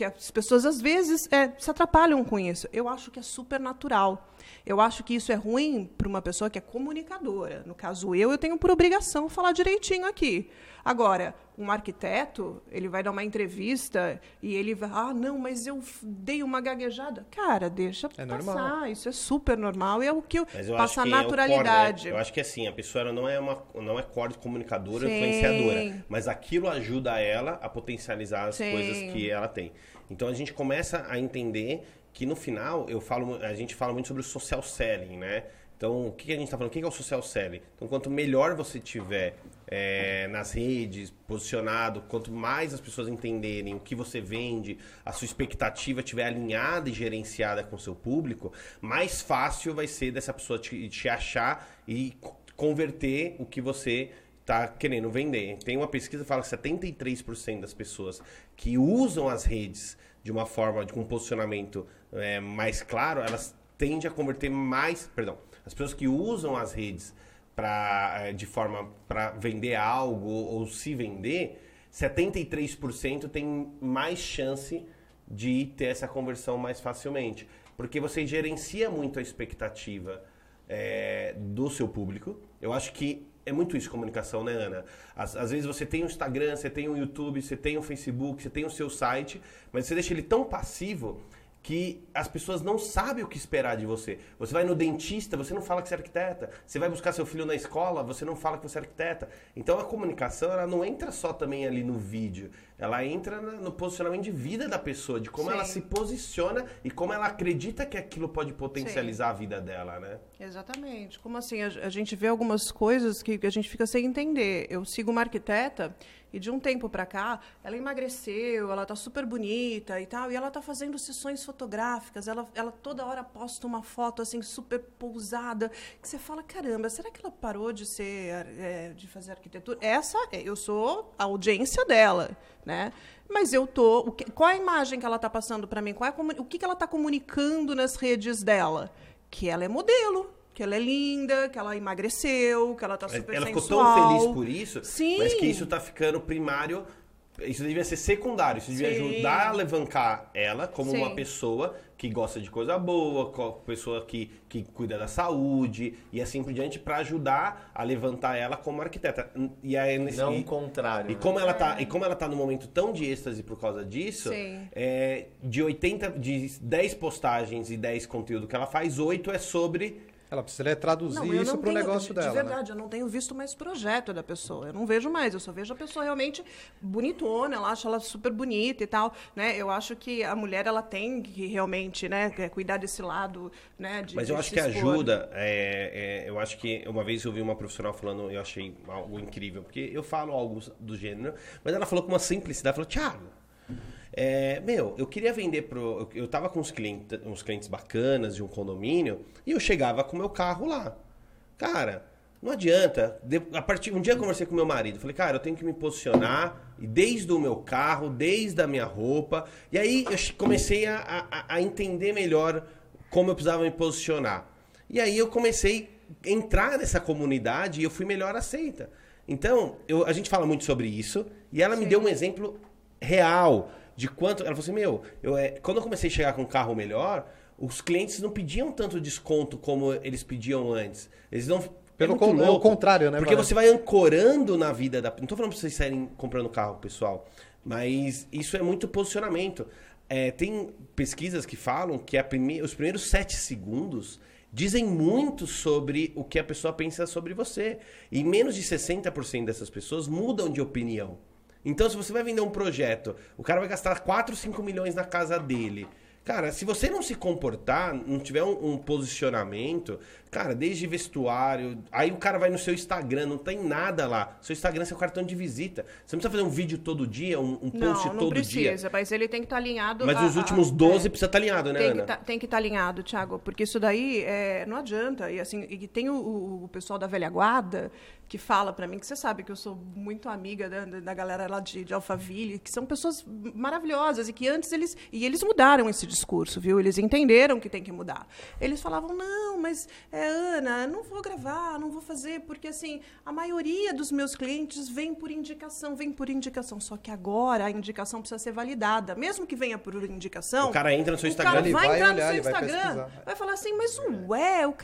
que as pessoas às vezes é, se atrapalham com isso. Eu acho que é super natural. Eu acho que isso é ruim para uma pessoa que é comunicadora. No caso eu, eu tenho por obrigação falar direitinho aqui. Agora, um arquiteto, ele vai dar uma entrevista e ele vai, ah, não, mas eu dei uma gaguejada. Cara, deixa é passar. Normal. Isso é super normal e é o que eu, eu passa a naturalidade. É? Eu acho que assim, a pessoa não é uma não é core comunicadora, Sim. influenciadora, mas aquilo ajuda ela a potencializar as Sim. coisas que ela tem. Então a gente começa a entender que no final eu falo, a gente fala muito sobre o social selling, né? Então, o que a gente está falando? O que é o social selling? Então, quanto melhor você tiver é, nas redes, posicionado, quanto mais as pessoas entenderem o que você vende, a sua expectativa estiver alinhada e gerenciada com o seu público, mais fácil vai ser dessa pessoa te, te achar e converter o que você está querendo vender. Tem uma pesquisa que fala que 73% das pessoas que usam as redes de uma forma, de um posicionamento é, mais claro, elas tendem a converter mais, perdão, as pessoas que usam as redes para eh, de forma para vender algo ou se vender, 73% tem mais chance de ter essa conversão mais facilmente, porque você gerencia muito a expectativa é, do seu público. Eu acho que é muito isso comunicação, né, Ana? Às, às, vezes você tem o Instagram, você tem o YouTube, você tem o Facebook, você tem o seu site, mas você deixa ele tão passivo que as pessoas não sabem o que esperar de você. Você vai no dentista, você não fala que você é arquiteta. Você vai buscar seu filho na escola, você não fala que você é arquiteta. Então a comunicação, ela não entra só também ali no vídeo. Ela entra no posicionamento de vida da pessoa, de como Sim. ela se posiciona e como ela acredita que aquilo pode potencializar a vida dela, né? Exatamente. Como assim? A, gente vê algumas coisas que a gente fica sem entender. Eu sigo uma arquiteta e de um tempo para cá, ela emagreceu, ela tá super bonita e tal, e ela tá fazendo sessões fotográficas, ela, ela toda hora posta uma foto assim super pousada, que você fala, caramba, será que ela parou de ser é, de fazer arquitetura? Essa, é, eu sou a audiência dela, né? Mas eu tô, o que- qual a imagem que ela tá passando para mim? Qual é a o que que ela tá comunicando nas redes dela? Que ela é modelo, que ela é linda, que ela emagreceu, que ela tá super ela ficou sensual. tão feliz por isso, Sim. mas que isso tá ficando primário. Isso devia ser secundário, isso devia Sim. ajudar a alavancar ela como uma Sim. pessoa que gosta de coisa boa, pessoa que, que cuida da saúde e assim por diante, para ajudar a levantar ela como arquiteta. E aí, nesse, Não e- o contrário. e né? como ela tá, e como ela tá num momento tão de êxtase por causa disso, é, de 80 de 10 postagens e 10 conteúdo que ela faz, 8 é sobre Ela precisa traduzir Não, isso pro tenho, negócio de, dela. De né? verdade, eu não tenho visto mais projeto da pessoa. Eu não vejo mais. Eu só vejo a pessoa realmente bonitona. Ela acha ela super bonita e tal. Né? Eu acho que a mulher ela tem que realmente né, cuidar desse lado. Né, de, Mas de eu acho que expor. ajuda. é, é, eu acho que uma vez eu vi uma profissional falando, eu achei algo incrível, porque eu falo algo do gênero, mas ela falou com uma simplicidade, falou, Thiago, é, meu, eu queria vender pro. Eu, tava com uns clientes, uns clientes bacanas de um condomínio e eu chegava com o meu carro lá. Cara, não adianta. De- a partir, um dia eu conversei com meu marido, falei, cara, eu tenho que me posicionar, desde o meu carro, desde a minha roupa. E aí eu comecei a, a, a entender melhor como eu precisava me posicionar. E aí eu comecei a entrar nessa comunidade e eu fui melhor aceita. Então, eu- a gente fala muito sobre isso, e ela me deu um exemplo real de quanto. Ela falou assim: Meu, eu, é, quando eu comecei a chegar com um carro melhor, os clientes não pediam tanto desconto como eles pediam antes. Eles não. Pelo muito con- é louco, contrário, né, Porque Valério? você vai ancorando na vida da. Não tô falando pra vocês saírem comprando carro, pessoal. Mas isso é muito posicionamento. É, tem pesquisas que falam que a prime... os primeiros sete segundos dizem muito sobre o que a pessoa pensa sobre você. E menos de 60% dessas pessoas mudam de opinião. Então, se você vai vender um projeto, o cara vai gastar 4, 5 milhões na casa dele. Cara, se você não se comportar, não tiver um, um posicionamento, cara, desde vestuário, aí o cara vai no seu Instagram, não tem nada lá. Seu Instagram é seu cartão de visita. Você não precisa fazer um vídeo todo dia, um, um post Não, não todo precisa, dia. mas ele tem que estar alinhado. Mas a- os últimos a- 12 é. precisa estar alinhado, né, Tem Ana? que, tá, tem que estar alinhado, Thiago, porque isso daí é, não adianta. E assim, e tem o- o pessoal da velha guarda que fala para mim, que você sabe que eu sou muito amiga da, da- galera lá de, de Alphaville, que são pessoas maravilhosas e que antes eles. E eles mudaram esse discurso, viu? Eles entenderam que tem que mudar. Eles falavam, não, mas, é, Ana, não vou gravar, não vou fazer, porque assim, a maioria dos meus clientes vem por indicação, vem por indicação. Só que agora a indicação precisa ser validada. Mesmo que venha por indicação. O cara entra no seu Instagram. Ele vai, vai entrar olhar, no seu vai Instagram, pesquisar. vai falar assim, mas ué, o,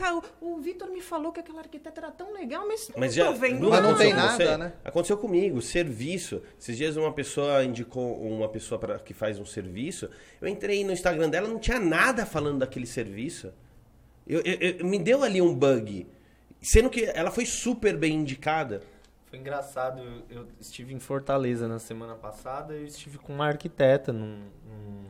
o Vitor me falou que aquela arquiteta era tão legal, mas, Mas já vendo Mas não nada. tem aconteceu com nada, você? né? Aconteceu comigo, serviço. Esses dias uma pessoa indicou uma pessoa pra, que faz um serviço. Eu entrei no Instagram dela, não tinha nada falando daquele serviço. Eu, eu- eu- me deu ali um bug. Sendo que ela foi super bem indicada. Foi engraçado, eu, eu estive em Fortaleza na semana passada, eu estive com uma arquiteta num, num-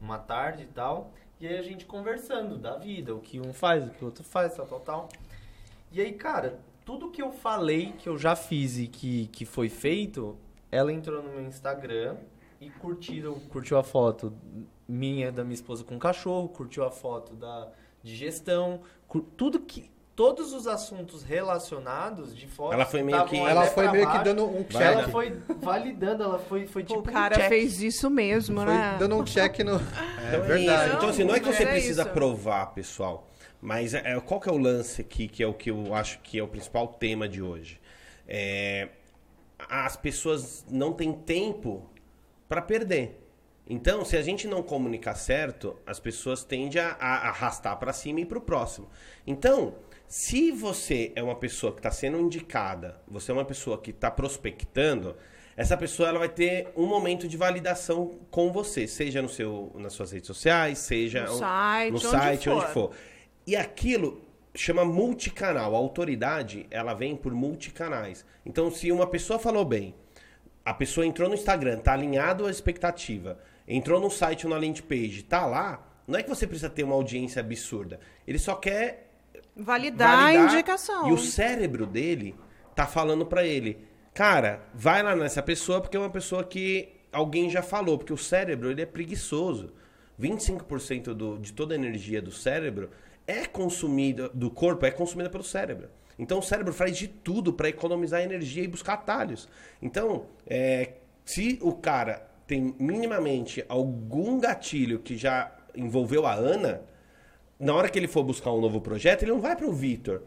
numa tarde e tal, e aí a gente conversando da vida, o que um faz, o que o outro faz, tal, tal, tal. E aí, cara, tudo que eu falei, que eu já fiz e que, que foi feito, ela entrou no meu Instagram e curtiu, curtiu a foto minha, da minha esposa com o cachorro, curtiu a foto da, de gestão, cur- tudo que... Todos os assuntos relacionados de fotos Ela foi meio que- Ela foi meio que baixo. dando um Vai, Ela check. foi validando, ela foi, foi tipo o cara um check. fez isso mesmo, Foi né? dando um check no. É verdade. Então, assim, não é que você é precisa isso. provar, pessoal. Mas é, é- qual que é o lance aqui, que é o que eu acho que é o principal tema de hoje? É, as pessoas não têm tempo para perder. Então, se a gente não comunicar certo, as pessoas tendem a, a arrastar para cima e para o próximo. Então, se você é uma pessoa que está sendo indicada, você é uma pessoa que está prospectando, essa pessoa ela vai ter um momento de validação com você, seja no seu, nas suas redes sociais, seja No um- site, no onde site, for. onde for. E aquilo chama multicanal. A autoridade, ela vem por multicanais. Então, se uma pessoa falou bem, a pessoa entrou no Instagram, tá alinhado à expectativa, entrou no site ou na landing page, tá lá, não é que você precisa ter uma audiência absurda. Ele só quer Validar, a validar, indicação. E o cérebro dele tá falando pra ele, cara, vai lá nessa pessoa porque é uma pessoa que alguém já falou, porque o cérebro ele é preguiçoso. 25% do, de toda a energia do cérebro é consumida do corpo é consumida pelo cérebro. Então o cérebro faz de tudo para economizar energia e buscar atalhos. Então, é, se o cara tem minimamente algum gatilho que já envolveu a Ana, na hora que ele for buscar um novo projeto, ele não vai para o Vitor.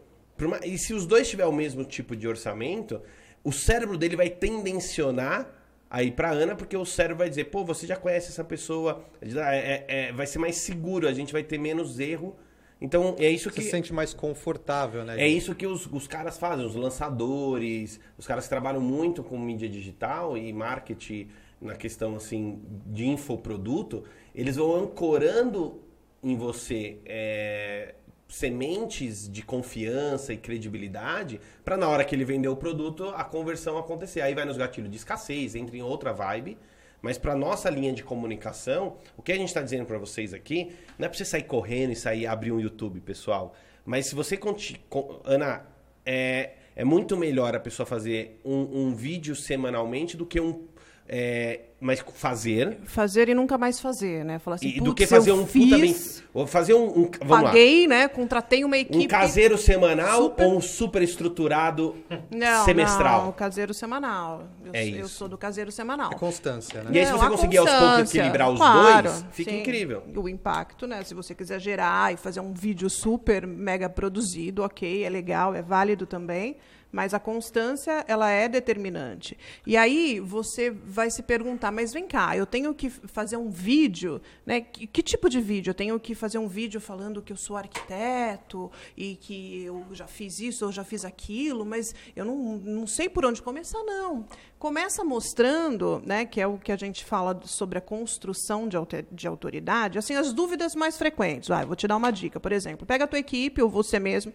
E se os dois tiverem o mesmo tipo de orçamento, o cérebro dele vai tendencionar a ir para Ana, porque o cérebro vai dizer, pô, você já conhece essa pessoa, é- é- é- vai ser mais seguro, a gente vai ter menos erro. Então, é isso Você que... se sente mais confortável, né? É isso que os, os caras fazem, os lançadores, os caras que trabalham muito com mídia digital e marketing na questão assim de infoproduto, eles vão ancorando em você é, sementes de confiança e credibilidade para na hora que ele vender o produto a conversão acontecer. Aí vai nos gatilhos de escassez, entra em outra vibe. Mas para nossa linha de comunicação, o que a gente está dizendo para vocês aqui, não é para você sair correndo e sair abrir um YouTube, pessoal. Mas se você conti- con- Ana, é, é muito melhor a pessoa fazer um, um vídeo semanalmente do que um é, mas fazer Fazer e nunca mais fazer, né? Falar assim, e do "Putz, que fazer eu um puta bem, fiz, ou fazer um, um vamos lá, paguei, né? Contratei uma equipe. um caseiro semanal super- ou um super estruturado não, semestral. Não, caseiro semanal. Eu, É eu isso. sou do caseiro semanal. É constância, né? E aí, se Não, você conseguir aos poucos equilibrar os claro, dois, fica sim. incrível. O impacto, né? Se você quiser gerar e fazer um vídeo super mega produzido, ok, é legal, é válido também. Mas a constância, ela é determinante. E aí você vai se perguntar, mas vem cá, eu tenho que fazer um vídeo, né? Que, que tipo de vídeo? Eu tenho que fazer um vídeo falando que eu sou arquiteto e que eu já fiz isso, eu já fiz aquilo, mas eu não, não sei por onde começar, não. Começa mostrando, né, que é o que a gente fala sobre a construção de, de autoridade, assim, as dúvidas mais frequentes. Vai, vou te dar uma dica, por exemplo. Pega a tua equipe ou você mesmo.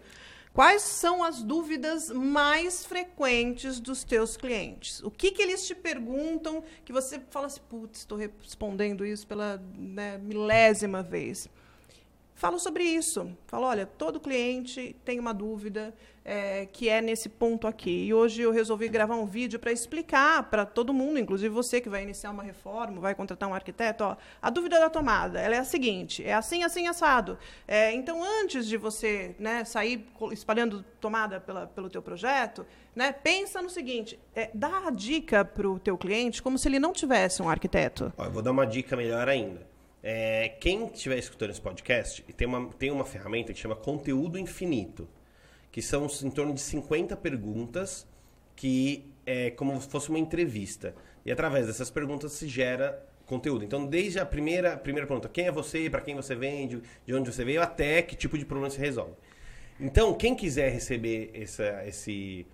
Quais são as dúvidas mais frequentes dos teus clientes? O que, que eles te perguntam que você fala assim, putz, estou respondendo isso pela né, milésima vez? Falo sobre isso. Falo, olha, todo cliente tem uma dúvida é, que é nesse ponto aqui. E hoje eu resolvi gravar um vídeo para explicar para todo mundo, inclusive você que vai iniciar uma reforma, vai contratar um arquiteto, ó, a dúvida da tomada, ela é a seguinte, é assim, assim, assado. É, então, antes de você né, sair espalhando tomada pela, pelo teu projeto, né, pensa no seguinte, é, dá a dica para o teu cliente como se ele não tivesse um arquiteto. Ó, eu vou dar uma dica melhor ainda. É, quem estiver escutando esse podcast, tem uma, tem uma ferramenta que chama Conteúdo Infinito, que são em torno de 50 perguntas que é como se fosse uma entrevista. E através dessas perguntas se gera conteúdo. Então, desde a primeira, primeira pergunta, quem é você, para quem você vende, de onde você veio, até que tipo de problema se resolve. Então, quem quiser receber essa, esse,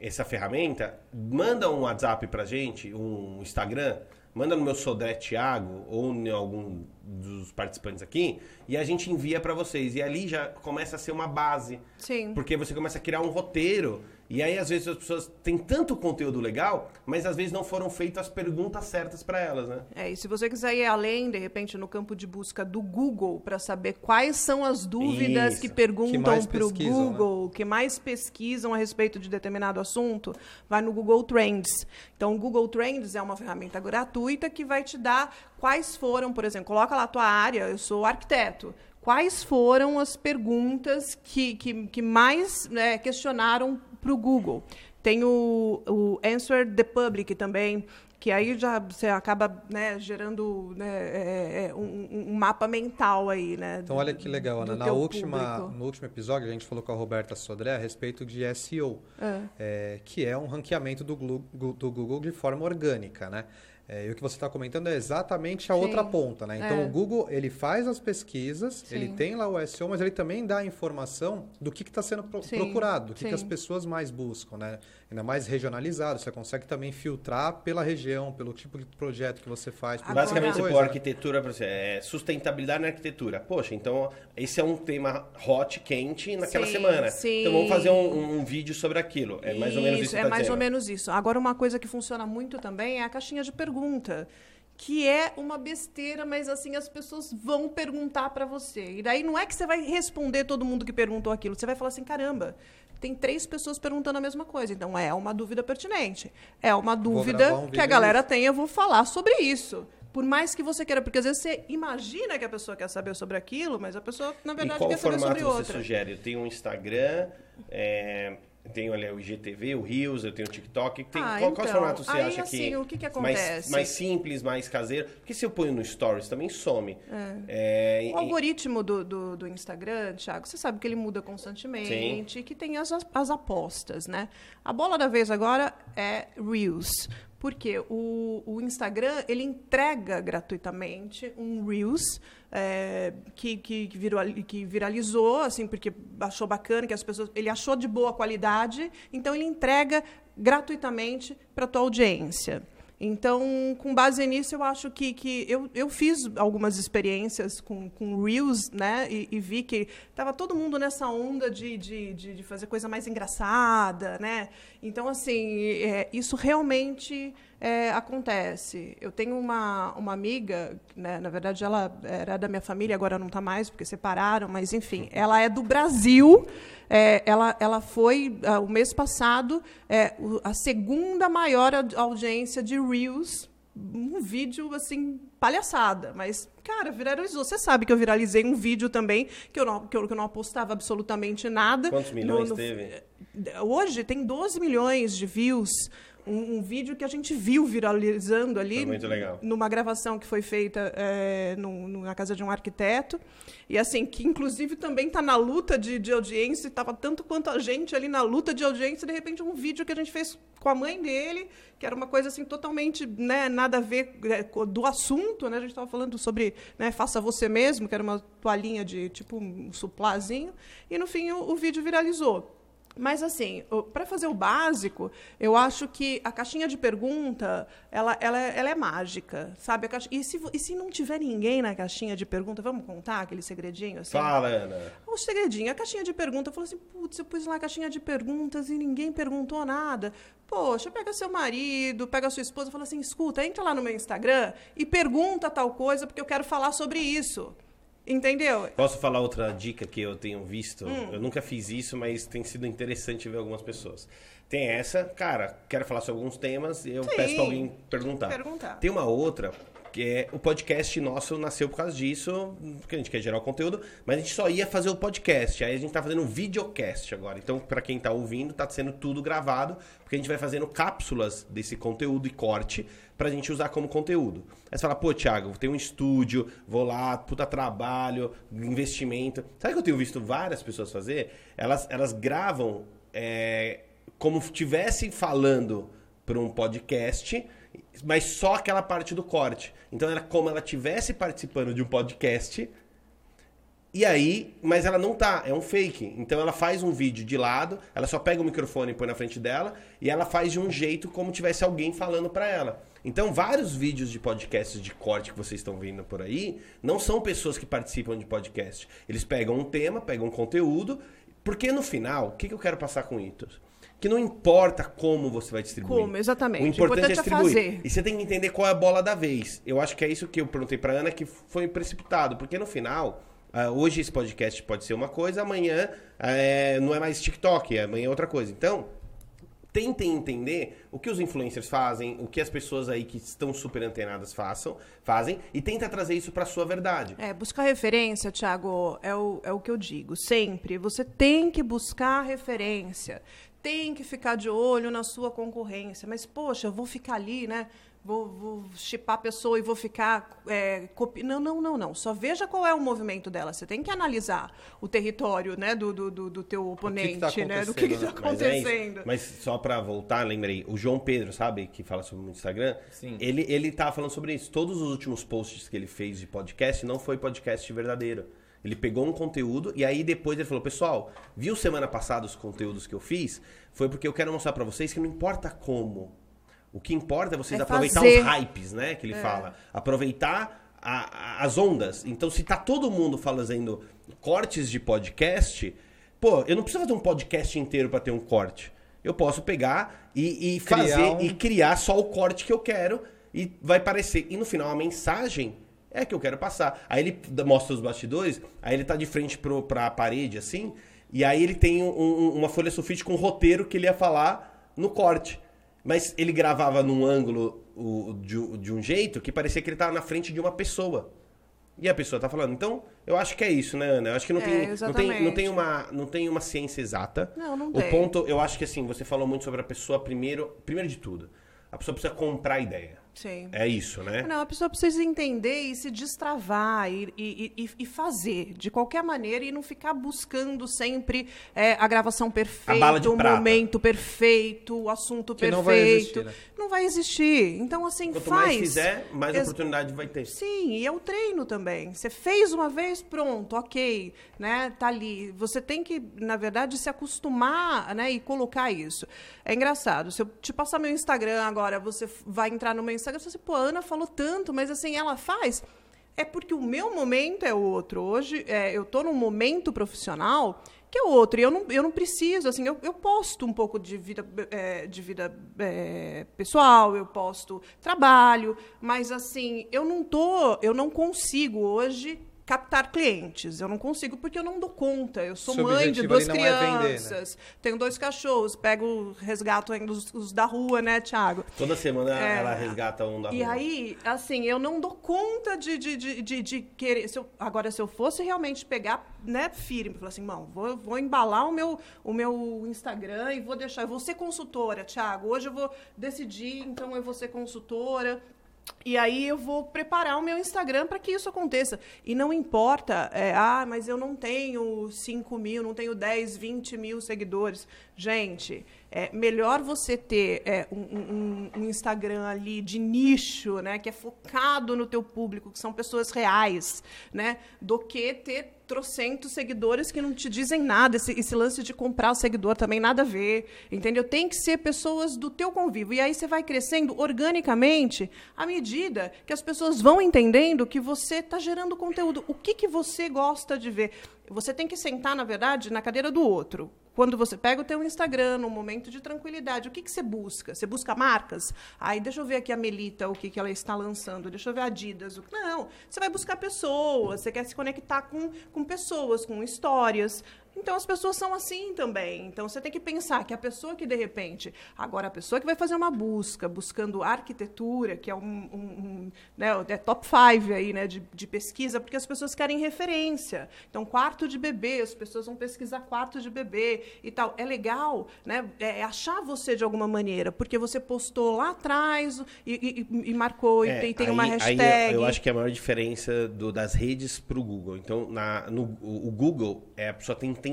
essa ferramenta, manda um WhatsApp pra gente, um Instagram, manda no meu Sodré Thiago ou em algum dos participantes aqui, e a gente envia pra vocês. E ali já começa a ser uma base. Sim. Porque você começa a criar um roteiro. E aí, às vezes, as pessoas têm tanto conteúdo legal, mas às vezes não foram feitas as perguntas certas pra elas, né? É, e se você quiser ir além, de repente, no campo de busca do Google, para saber quais são as dúvidas Isso. que perguntam para o Google, que mais pesquisam a respeito de determinado assunto, vai no Google Trends. Então, o Google Trends é uma ferramenta gratuita que vai te dar quais foram, por exemplo, coloca lá a tua área, eu sou arquiteto. Quais foram as perguntas que, que, que mais né, questionaram para o Google? Tem o, o Answer the Public também, que aí já você acaba né, gerando né, é, é, um, um mapa mental aí, né? Então, olha que legal, Ana. Na última, público. no último episódio, a gente falou com a Roberta Sodré a respeito de SEO, É. é, que é um ranqueamento do, Gu- do Google de forma orgânica, né? É, e o que você está comentando é exatamente a Sim. outra ponta, né? Então É. o Google ele faz as pesquisas, Sim. ele tem lá o SEO, mas ele também dá a informação do que está sendo pro- Sim, procurado, do que, que as pessoas mais buscam, né? Ainda mais regionalizado, você consegue também filtrar pela região, pelo tipo de projeto que você faz. por Agora- Basicamente, você coisa, pôr né? arquitetura para você. É sustentabilidade na arquitetura. Poxa, então esse é um tema hot, quente naquela Sim, semana. sim. Então vamos fazer um, um vídeo sobre aquilo. É mais ou menos isso que é tá mais dizendo. ou menos isso. Agora, uma coisa que funciona muito também é a caixinha de pergunta. Que é uma besteira, mas assim, as pessoas vão perguntar para você. E daí não é que você vai responder todo mundo que perguntou aquilo. Você vai falar assim: caramba, tem três pessoas perguntando a mesma coisa. Então é uma dúvida pertinente. É uma dúvida um que a galera tem, eu vou falar sobre isso. Por mais que você queira, porque às vezes você imagina que a pessoa quer saber sobre aquilo, mas a pessoa, na verdade, qual quer saber formato sobre você outra. sugere? Eu tenho um Instagram, é, tenho ali, o IGTV, o Reels, eu tenho o TikTok. Tem, Ah, qual, qual então, formato você aí, acha assim, que, o que que mais, acontece? mais simples, mais caseiro? Porque se eu ponho no Stories também some. É, O e- algoritmo do, do, do Instagram, Thiago, você sabe que ele muda constantemente, que tem as, as apostas, né? A bola da vez agora é Reels. Porque o, o Instagram, ele entrega gratuitamente um Reels é, que, que, que, viralizou, assim, porque achou bacana, que as pessoas... Ele achou de boa qualidade, então ele entrega gratuitamente para a tua audiência. Então, com base nisso, eu acho que, que eu, eu fiz algumas experiências com, com Reels, né? E, e vi que estava todo mundo nessa onda de, de, de, de fazer coisa mais engraçada, né? Então, assim, é, isso realmente é, acontece. Eu tenho uma, uma amiga, né? na verdade, ela era da minha família, agora não está mais, porque separaram, mas, enfim, ela é do Brasil. É, ela, ela foi, ah, o mês passado, é, a segunda maior aud- audiência de Reels. Um vídeo, assim, palhaçada. Mas, cara, viralizou. Você sabe que eu viralizei um vídeo também, que eu não, que eu, que eu não apostava absolutamente nada. Quantos milhões teve? Hoje tem 12 milhões de views. Um, um vídeo que a gente viu viralizando ali numa gravação que foi feita é, num- num- na casa de um arquiteto. E assim, que inclusive também está na luta de, de audiência, estava tanto quanto a gente ali na luta de audiência, de repente um vídeo que a gente fez com a mãe dele, que era uma coisa assim totalmente né, nada a ver é, do assunto, né? A gente estava falando sobre né, faça você mesmo, que era uma toalhinha de tipo um suplazinho, e no fim o, o vídeo viralizou. Mas assim, para fazer o básico, eu acho que a caixinha de pergunta, ela, ela, é- ela é mágica, sabe? A caixa- E, se, e se não tiver ninguém na caixinha de pergunta, vamos contar aquele segredinho? Assim? Fala, Ana. O segredinho, a caixinha de pergunta. Eu falei assim, putz, eu pus lá a caixinha de perguntas e ninguém perguntou nada. Poxa, pega seu marido, pega sua esposa e fala assim, escuta, entra lá no meu Instagram e pergunta tal coisa, porque eu quero falar sobre isso. Entendeu? Posso falar outra dica que eu tenho visto? Hum. Eu nunca fiz isso, mas tem sido interessante ver algumas pessoas. Tem essa, cara, quero falar sobre alguns temas, eu Sim. peço pra alguém perguntar. Perguntar. Tem uma outra, que é o podcast nosso nasceu por causa disso, porque a gente quer gerar o conteúdo, mas a gente só ia fazer o podcast. Aí a gente tá fazendo um videocast agora. Então, pra quem tá ouvindo, tá sendo tudo gravado, porque a gente vai fazendo cápsulas desse conteúdo e corte pra gente usar como conteúdo. Aí você fala, pô, Thiago, tem um estúdio, vou lá, puta trabalho, investimento. Sabe o que eu tenho visto várias pessoas fazer? Elas, elas gravam é, como estivessem falando para um podcast, mas só aquela parte do corte. Então era como ela estivesse participando de um podcast. E aí, mas ela não tá, é um fake. Então ela faz um vídeo de lado, ela só pega o microfone e põe na frente dela, e ela faz de um jeito como tivesse alguém falando para ela. Então, vários vídeos de podcasts de corte que vocês estão vendo por aí, não são pessoas que participam de podcast. Eles pegam um tema, pegam um conteúdo, porque no final, o que, que eu quero passar com isso? Que não importa como você vai distribuir. Como, exatamente. O importante, O importante é é distribuir. fazer. E você tem que entender qual é a bola da vez. Eu acho que é isso que eu perguntei pra Ana, que foi precipitado. Porque no final, ah, hoje esse podcast pode ser uma coisa, amanhã eh, não é mais TikTok, amanhã é outra coisa. Então, tentem entender o que os influencers fazem, o que as pessoas aí que estão super antenadas façam, fazem, e tenta trazer isso pra sua verdade. É, buscar referência, Thiago, é o, é o que eu digo sempre. Você tem que buscar referência. tem que ficar de olho na sua concorrência. Mas, poxa, eu vou ficar ali, né? Vou, vou chipar a pessoa e vou ficar é, copi... Não, não, não, não. Só veja qual é o movimento dela. Você tem que analisar o território né, do, do, do, do teu oponente, que que tá né? Do que está Mas, é acontecendo. Mas só pra voltar, lembrei, o João Pedro, sabe, que fala sobre o Instagram, Sim. ele ele tava falando sobre isso. Todos os últimos posts que ele fez de podcast não foi podcast verdadeiro. Ele pegou um conteúdo e aí depois ele falou: "Pessoal, viu semana passada os conteúdos que eu fiz? Foi porque eu quero mostrar pra vocês que não importa como. O que importa é vocês É aproveitar fazer. os hypes, né, que ele fala. Aproveitar a- a- as ondas. Então, se tá todo mundo fazendo cortes de podcast, pô, eu não preciso fazer um podcast inteiro pra ter um corte. Eu posso pegar e, e fazer um- e criar só o corte que eu quero e vai parecer. E no final a mensagem é que eu quero passar. Aí ele mostra os bastidores, aí ele tá de frente pro, pra parede assim, e aí ele tem um- um- uma folha sulfite com um roteiro que ele ia falar no corte. Mas ele gravava num ângulo o- de, um- de um jeito que parecia que ele tava na frente de uma pessoa. E a pessoa tá falando. Então, eu acho que é isso, né, Ana? Eu acho que não, É, tem, não, tem, não, tem, uma, não tem uma ciência exata. Não, não o tem. ponto, eu acho que assim, você falou muito sobre a pessoa primeiro. Primeiro de tudo, a pessoa precisa comprar a ideia. Sim. É isso, né? Não, a pessoa precisa entender e se destravar e, e- e- e fazer de qualquer maneira e não ficar buscando sempre é, a gravação perfeita, o prata. momento perfeito, o assunto Que perfeito. não vai existir, né? Não vai existir. Então, assim, Quanto faz. mais fizer, mais Ex- oportunidade vai ter. Sim, e é o treino também. Você fez uma vez, pronto, ok, né? Tá ali. Você tem que, na verdade, se acostumar, né, e colocar isso. É engraçado. Se eu te passar meu Instagram agora, você vai entrar no meu Instagram, você, pô, a Ana falou tanto, mas assim, ela faz é porque o meu momento é outro. Hoje, é, eu estou num momento profissional que é outro. E eu não, eu não preciso, assim, eu, eu posto um pouco de vida, é, de vida é, pessoal, eu posto trabalho, mas assim, eu não tô, eu não consigo hoje captar clientes. Eu não consigo porque eu não dou conta. Eu sou Seu mãe de duas não é vender, né? crianças, tenho dois cachorros, pego, resgato ainda os, os da rua, né, Thiago? Toda semana É. ela resgata um da E rua. aí, assim, eu não dou conta de, de, de, de, de querer. se eu- agora, se eu fosse realmente pegar, né, firme, falar assim, não, vou, vou embalar o meu, o meu Instagram e vou deixar. Eu vou ser consultora, Thiago. Hoje eu vou decidir, então eu vou ser consultora. E aí eu vou preparar o meu Instagram para que isso aconteça. E não importa, é, ah, mas eu não tenho 5 mil, não tenho 10, 20 mil seguidores. Gente, é melhor você ter é, um, um- um Instagram ali de nicho, né, que é focado no teu público, que são pessoas reais, né, do que ter trocentos seguidores que não te dizem nada. Esse, esse lance de comprar o seguidor também nada a ver, entendeu? Tem que ser pessoas do teu convívio. E aí você vai crescendo organicamente à medida que as pessoas vão entendendo que você está gerando conteúdo. O que, que você gosta de ver? Você tem que sentar, na verdade, na cadeira do outro. Quando você pega o teu Instagram, num momento de tranquilidade, o que, que você busca? Você busca marcas? Aí, deixa eu ver aqui a Melita, o que, que ela está lançando. Deixa eu ver a Adidas. O... Não, você vai buscar pessoas, você quer se conectar com, com pessoas, com histórias. Então, as pessoas são assim também. Então, você tem que pensar que a pessoa que, de repente... Agora, a pessoa que vai fazer uma busca, buscando arquitetura, que é um, um- um, né, é top 5 aí, né, de, de pesquisa, porque as pessoas querem referência. Então, quarto de bebê, as pessoas vão pesquisar quarto de bebê e tal. É legal, né, é achar você de alguma maneira, porque você postou lá atrás e, e- e marcou É, e tem, tem aí- uma aí hashtag. eu, eu acho que é a maior diferença do- das redes pro Google. Então, na, no, o o Google, é, a pessoa tem intenção.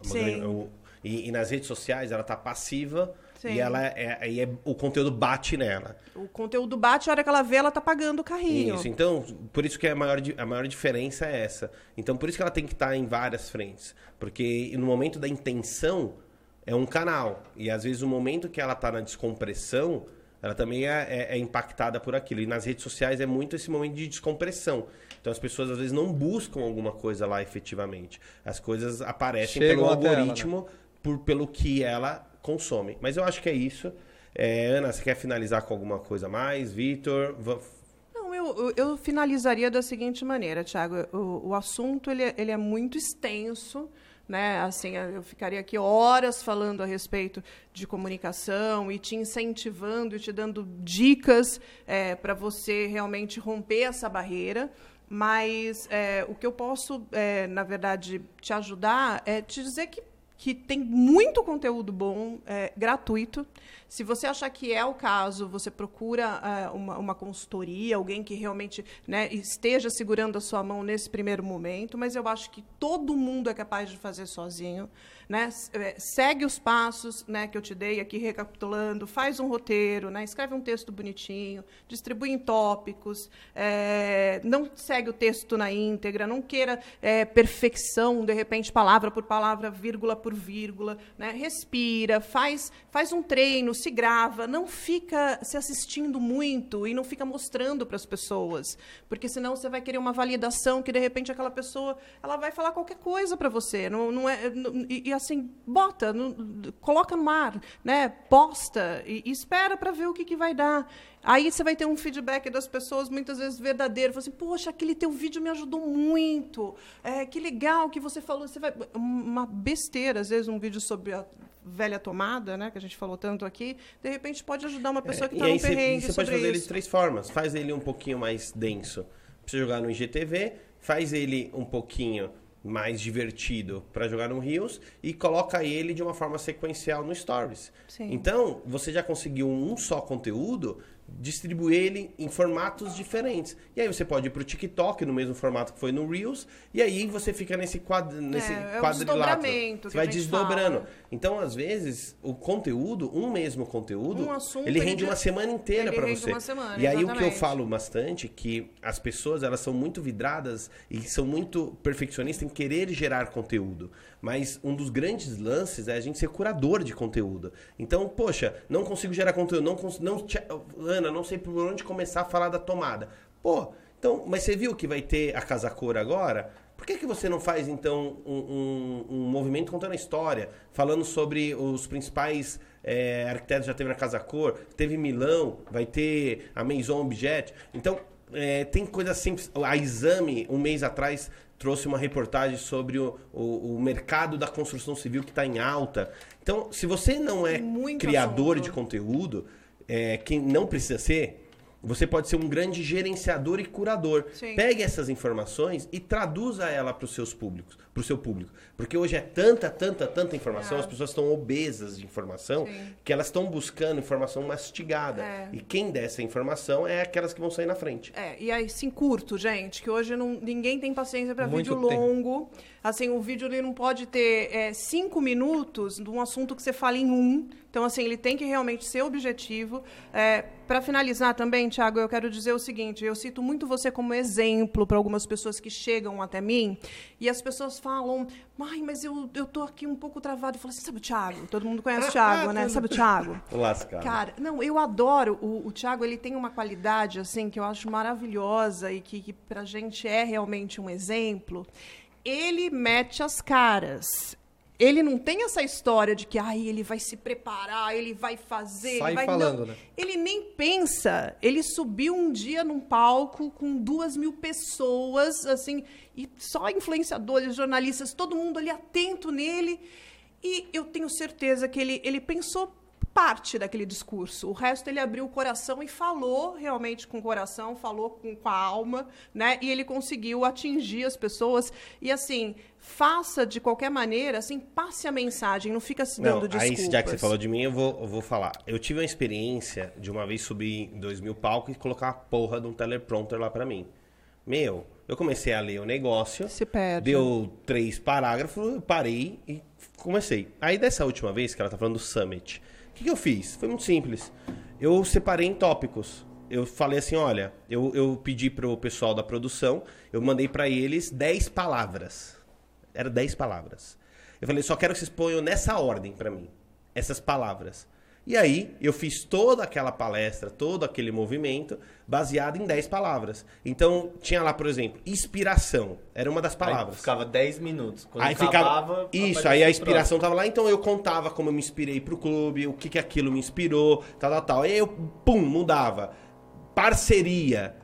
A Sim. grande- o- e, e nas redes sociais, ela tá passiva Sim. e ela é, aí é- o conteúdo bate nela. O conteúdo bate, a hora que ela vê, ela tá pagando o carrinho. Isso, então, por isso que a maior, a maior diferença é essa. Então, por isso que ela tem que estar em várias frentes. Porque no momento da intenção, é um canal. E às vezes o momento que ela está na descompressão, ela também é, é- é impactada por aquilo. E nas redes sociais é muito esse momento de descompressão. Então as pessoas às vezes não buscam alguma coisa lá efetivamente. As coisas aparecem Chegam pelo até ela, né? algoritmo, por, pelo que ela consome. Mas eu acho que é isso. É, Ana, você quer finalizar com alguma coisa a mais? Vitor? Não, eu, eu, finalizaria da seguinte maneira, Tiago. O, o assunto ele, é- ele é muito extenso. Né? Assim, eu ficaria aqui horas falando a respeito de comunicação e te incentivando e te dando dicas para você realmente romper essa barreira. Mas é, o que eu posso, é, na verdade, te ajudar é te dizer que que tem muito conteúdo bom, é, gratuito. Se você achar que é o caso, você procura é, uma, uma consultoria, alguém que realmente né, esteja segurando a sua mão nesse primeiro momento, mas eu acho que todo mundo é capaz de fazer sozinho. Né? É, segue os passos né, que eu te dei aqui, recapitulando, faz um roteiro, né? escreve um texto bonitinho, distribui em tópicos, é, não segue o texto na íntegra, não queira é, perfeição, de repente, palavra por palavra, vírgula por vírgula. Né? Respira, faz, faz um treino, se grava, não fica se assistindo muito e não fica mostrando para as pessoas, porque senão você vai querer uma validação que, de repente, aquela pessoa ela vai falar qualquer coisa para você. Não, não é, não, e, assim, bota, no, coloca no ar, né? posta e, e espera para ver o que, que vai dar. Aí você vai ter um feedback das pessoas muitas vezes verdadeiro. Fala assim, poxa, aquele teu vídeo me ajudou muito. É, que legal que você falou. Você vai... Uma besteira, às vezes, um vídeo sobre a velha tomada, né? Que a gente falou tanto aqui. De repente pode ajudar uma pessoa que está no perrengue Você pode fazer isso. ele de três formas. Faz ele um pouquinho mais denso. Precisa jogar no IGTV. Faz ele um pouquinho mais divertido para jogar no Rios e coloca ele de uma forma sequencial no Stories. Sim. Então, você já conseguiu um só conteúdo distribuir ele em formatos diferentes. E aí você pode ir para o TikTok no mesmo formato que foi no Reels, e aí você fica nesse, quadro, nesse é, é. Você vai desdobrando. Fala. Então, às vezes, o conteúdo, um mesmo conteúdo, um ele rende uma semana inteira para você. Uma semana, e aí exatamente. o que eu falo bastante que as pessoas elas são muito vidradas e são muito perfeccionistas em querer gerar conteúdo. Mas um dos grandes lances é a gente ser curador de conteúdo. Então, poxa, não consigo gerar conteúdo, não, não Ana, não sei por onde começar a falar da tomada. Pô, então, mas você viu que vai ter a Casa Cor agora? Por que, que você não faz, então, um, um, um movimento contando a história, falando sobre os principais é, arquitetos já teve na Casa Cor, teve Milão, vai ter a Maison Objet. Então, é, tem coisas simples. A Exame, um mês atrás, trouxe uma reportagem sobre o, o, o mercado da construção civil que está em alta. Então, se você não é Muito criador assunto. de conteúdo, é, quem não precisa ser, você pode ser um grande gerenciador e curador. Sim. Pegue essas informações e traduza ela para os seus públicos, para o seu público. Porque hoje é tanta, tanta, tanta informação, é. as pessoas estão obesas de informação, Sim. que elas estão buscando informação mastigada. É. E quem der essa informação é aquelas que vão sair na frente. É, e aí sim curto, gente, que hoje não, ninguém tem paciência para vídeo tempo. longo. Assim, o vídeo ele não pode ter é, cinco minutos de um assunto que você fala em um. Então, assim, ele tem que realmente ser objetivo. É, para finalizar também, Tiago, eu quero dizer o seguinte: eu cito muito você como exemplo para algumas pessoas que chegam até mim e as pessoas falam, Ai, mas eu, eu tô aqui um pouco travado. Eu falo assim, sabe o Thiago? Todo mundo conhece o Thiago, né? Sabe o Thiago? Lascado. Cara, não, eu adoro. O, o Thiago, ele tem uma qualidade, assim, que eu acho maravilhosa e que, que pra gente é realmente um exemplo ele mete as caras. Ele não tem essa história de que ai, ele vai se preparar, ele vai fazer. Sai ele vai... falando, não. né? Ele nem pensa. Ele subiu um dia num palco com duas mil pessoas, assim, e só influenciadores, jornalistas, todo mundo ali atento nele. E eu tenho certeza que ele, ele pensou parte daquele discurso. O resto ele abriu o coração e falou realmente com o coração, falou com, com a alma, né? E ele conseguiu atingir as pessoas. E assim, faça de qualquer maneira, assim, passe a mensagem, não fica se dando não, desculpas. Aí, já que você falou de mim, eu vou, eu vou falar. Eu tive uma experiência de uma vez subir em dois mil palcos e colocar a porra de um teleprompter lá para mim. Meu, eu comecei a ler o negócio. Se perde. Deu três parágrafos, eu parei e comecei. Aí dessa última vez que ela tá falando do Summit, o que, que eu fiz? Foi muito simples. Eu separei em tópicos. Eu falei assim, olha, eu, eu pedi pro pessoal da produção, eu mandei para eles 10 palavras. Era 10 palavras. Eu falei, só quero que vocês ponham nessa ordem para mim, essas palavras. E aí eu fiz toda aquela palestra, todo aquele movimento baseado em 10 palavras. Então tinha lá, por exemplo, inspiração. Era uma das palavras. Aí ficava 10 minutos. Quando aí ficava Isso, aí a inspiração tava lá, então eu contava como eu me inspirei pro clube, o que que aquilo me inspirou, tal, tal, tal. Aí eu, pum, mudava. Parceria.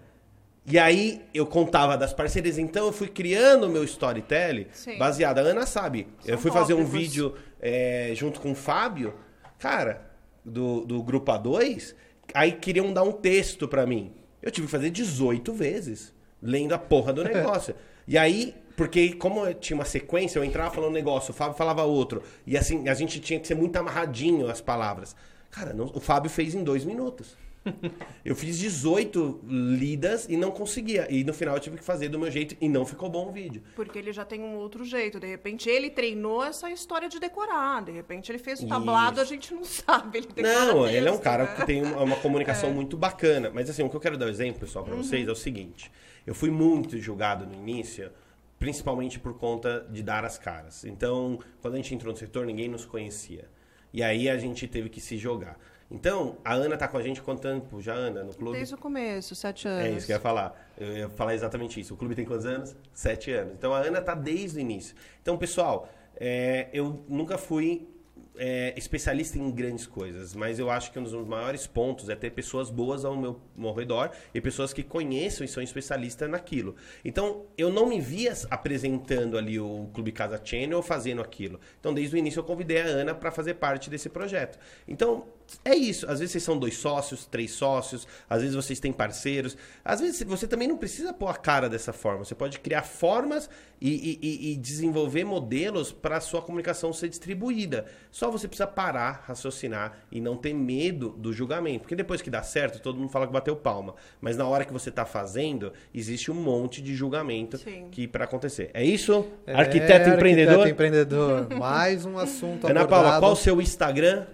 E aí eu contava das parcerias, então eu fui criando o meu storytelling Sim. baseado. A Ana sabe. São eu fui fazer um vídeo é, junto com o Fábio. Cara, do, do grupo A2, aí queriam dar um texto para mim. Eu tive que fazer 18 vezes, lendo a porra do negócio. e aí, Porque como tinha uma sequência, eu entrava falando um negócio, o Fábio falava outro. E assim, a gente tinha que ser muito amarradinho as palavras. Cara, não- o Fábio fez em dois minutos. Eu fiz 18 lidas e não conseguia. E no final eu tive que fazer do meu jeito e não ficou bom o vídeo. Porque ele já tem um outro jeito. De repente ele treinou essa história de decorar. De repente ele fez o tablado, a gente não sabe. Ele Não, ele é um texto, cara né? que tem uma, uma comunicação muito bacana. Mas assim, o que eu quero dar um exemplo, pessoal, pra vocês é o seguinte. Eu fui muito julgado no início, principalmente por conta de dar as caras. Então, quando a gente entrou no setor, ninguém nos conhecia. E aí a gente teve que se jogar. Então, a Ana tá com a gente quanto tempo já, Ana, no clube? Desde o começo, sete anos. É isso que eu ia falar. Eu ia falar exatamente isso. O clube tem quantos anos? Sete anos. Então a Ana tá desde o início. Então, pessoal, é, eu nunca fui é, especialista em grandes coisas, mas eu acho que um dos maiores pontos é ter pessoas boas ao meu, ao redor e pessoas que conheçam e são especialistas naquilo. Então, eu não me via apresentando ali o Clube Casa Channel ou fazendo aquilo. Então, desde o início eu convidei a Ana para fazer parte desse projeto. Então, é isso. Às vezes vocês são dois sócios, três sócios, às vezes vocês têm parceiros. Às vezes você também não precisa pôr a cara dessa forma. Você pode criar formas e, e- e- desenvolver modelos para a sua comunicação ser distribuída. Só você precisa parar, raciocinar e não ter medo do julgamento. Porque depois que dá certo, todo mundo fala que bateu palma. Mas na hora que você está fazendo, existe um monte de julgamento Sim. que para acontecer. É isso? É, arquiteto empreendedor? Arquiteto empreendedor. Mais um assunto Ana abordado. Paula, qual o seu Instagram?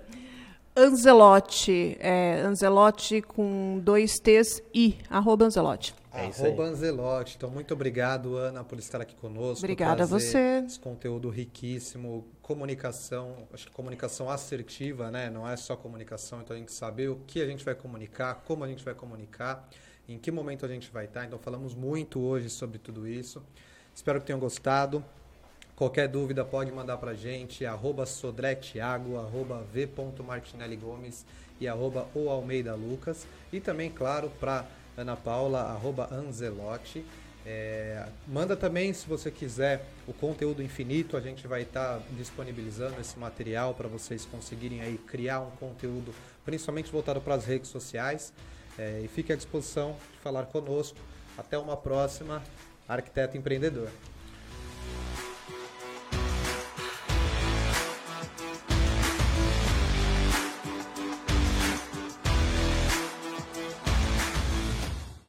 Anzelotti. É, Anzelotti com dois T's e arroba Anzelotti. É isso aí. Arroba Anzelotti. Então, muito obrigado, Ana, por estar aqui conosco. Obrigada a você. Esse conteúdo riquíssimo, comunicação, acho que comunicação assertiva, né? Não é só comunicação, então a gente saber o que a gente vai comunicar, como a gente vai comunicar, em que momento a gente vai estar. Então, falamos muito hoje sobre tudo isso. Espero que tenham gostado. Qualquer dúvida pode mandar pra gente, arroba sodretiago, arroba v.martinelligomes e arroba o Almeida Lucas. E também, claro, para Ana Paula, arroba Anzelotti. É, manda também, se você quiser, o conteúdo infinito. A gente vai estar disponibilizando esse material para vocês conseguirem aí criar um conteúdo, principalmente voltado para as redes sociais. É, e fique à disposição de falar conosco. Até uma próxima, arquiteto empreendedor.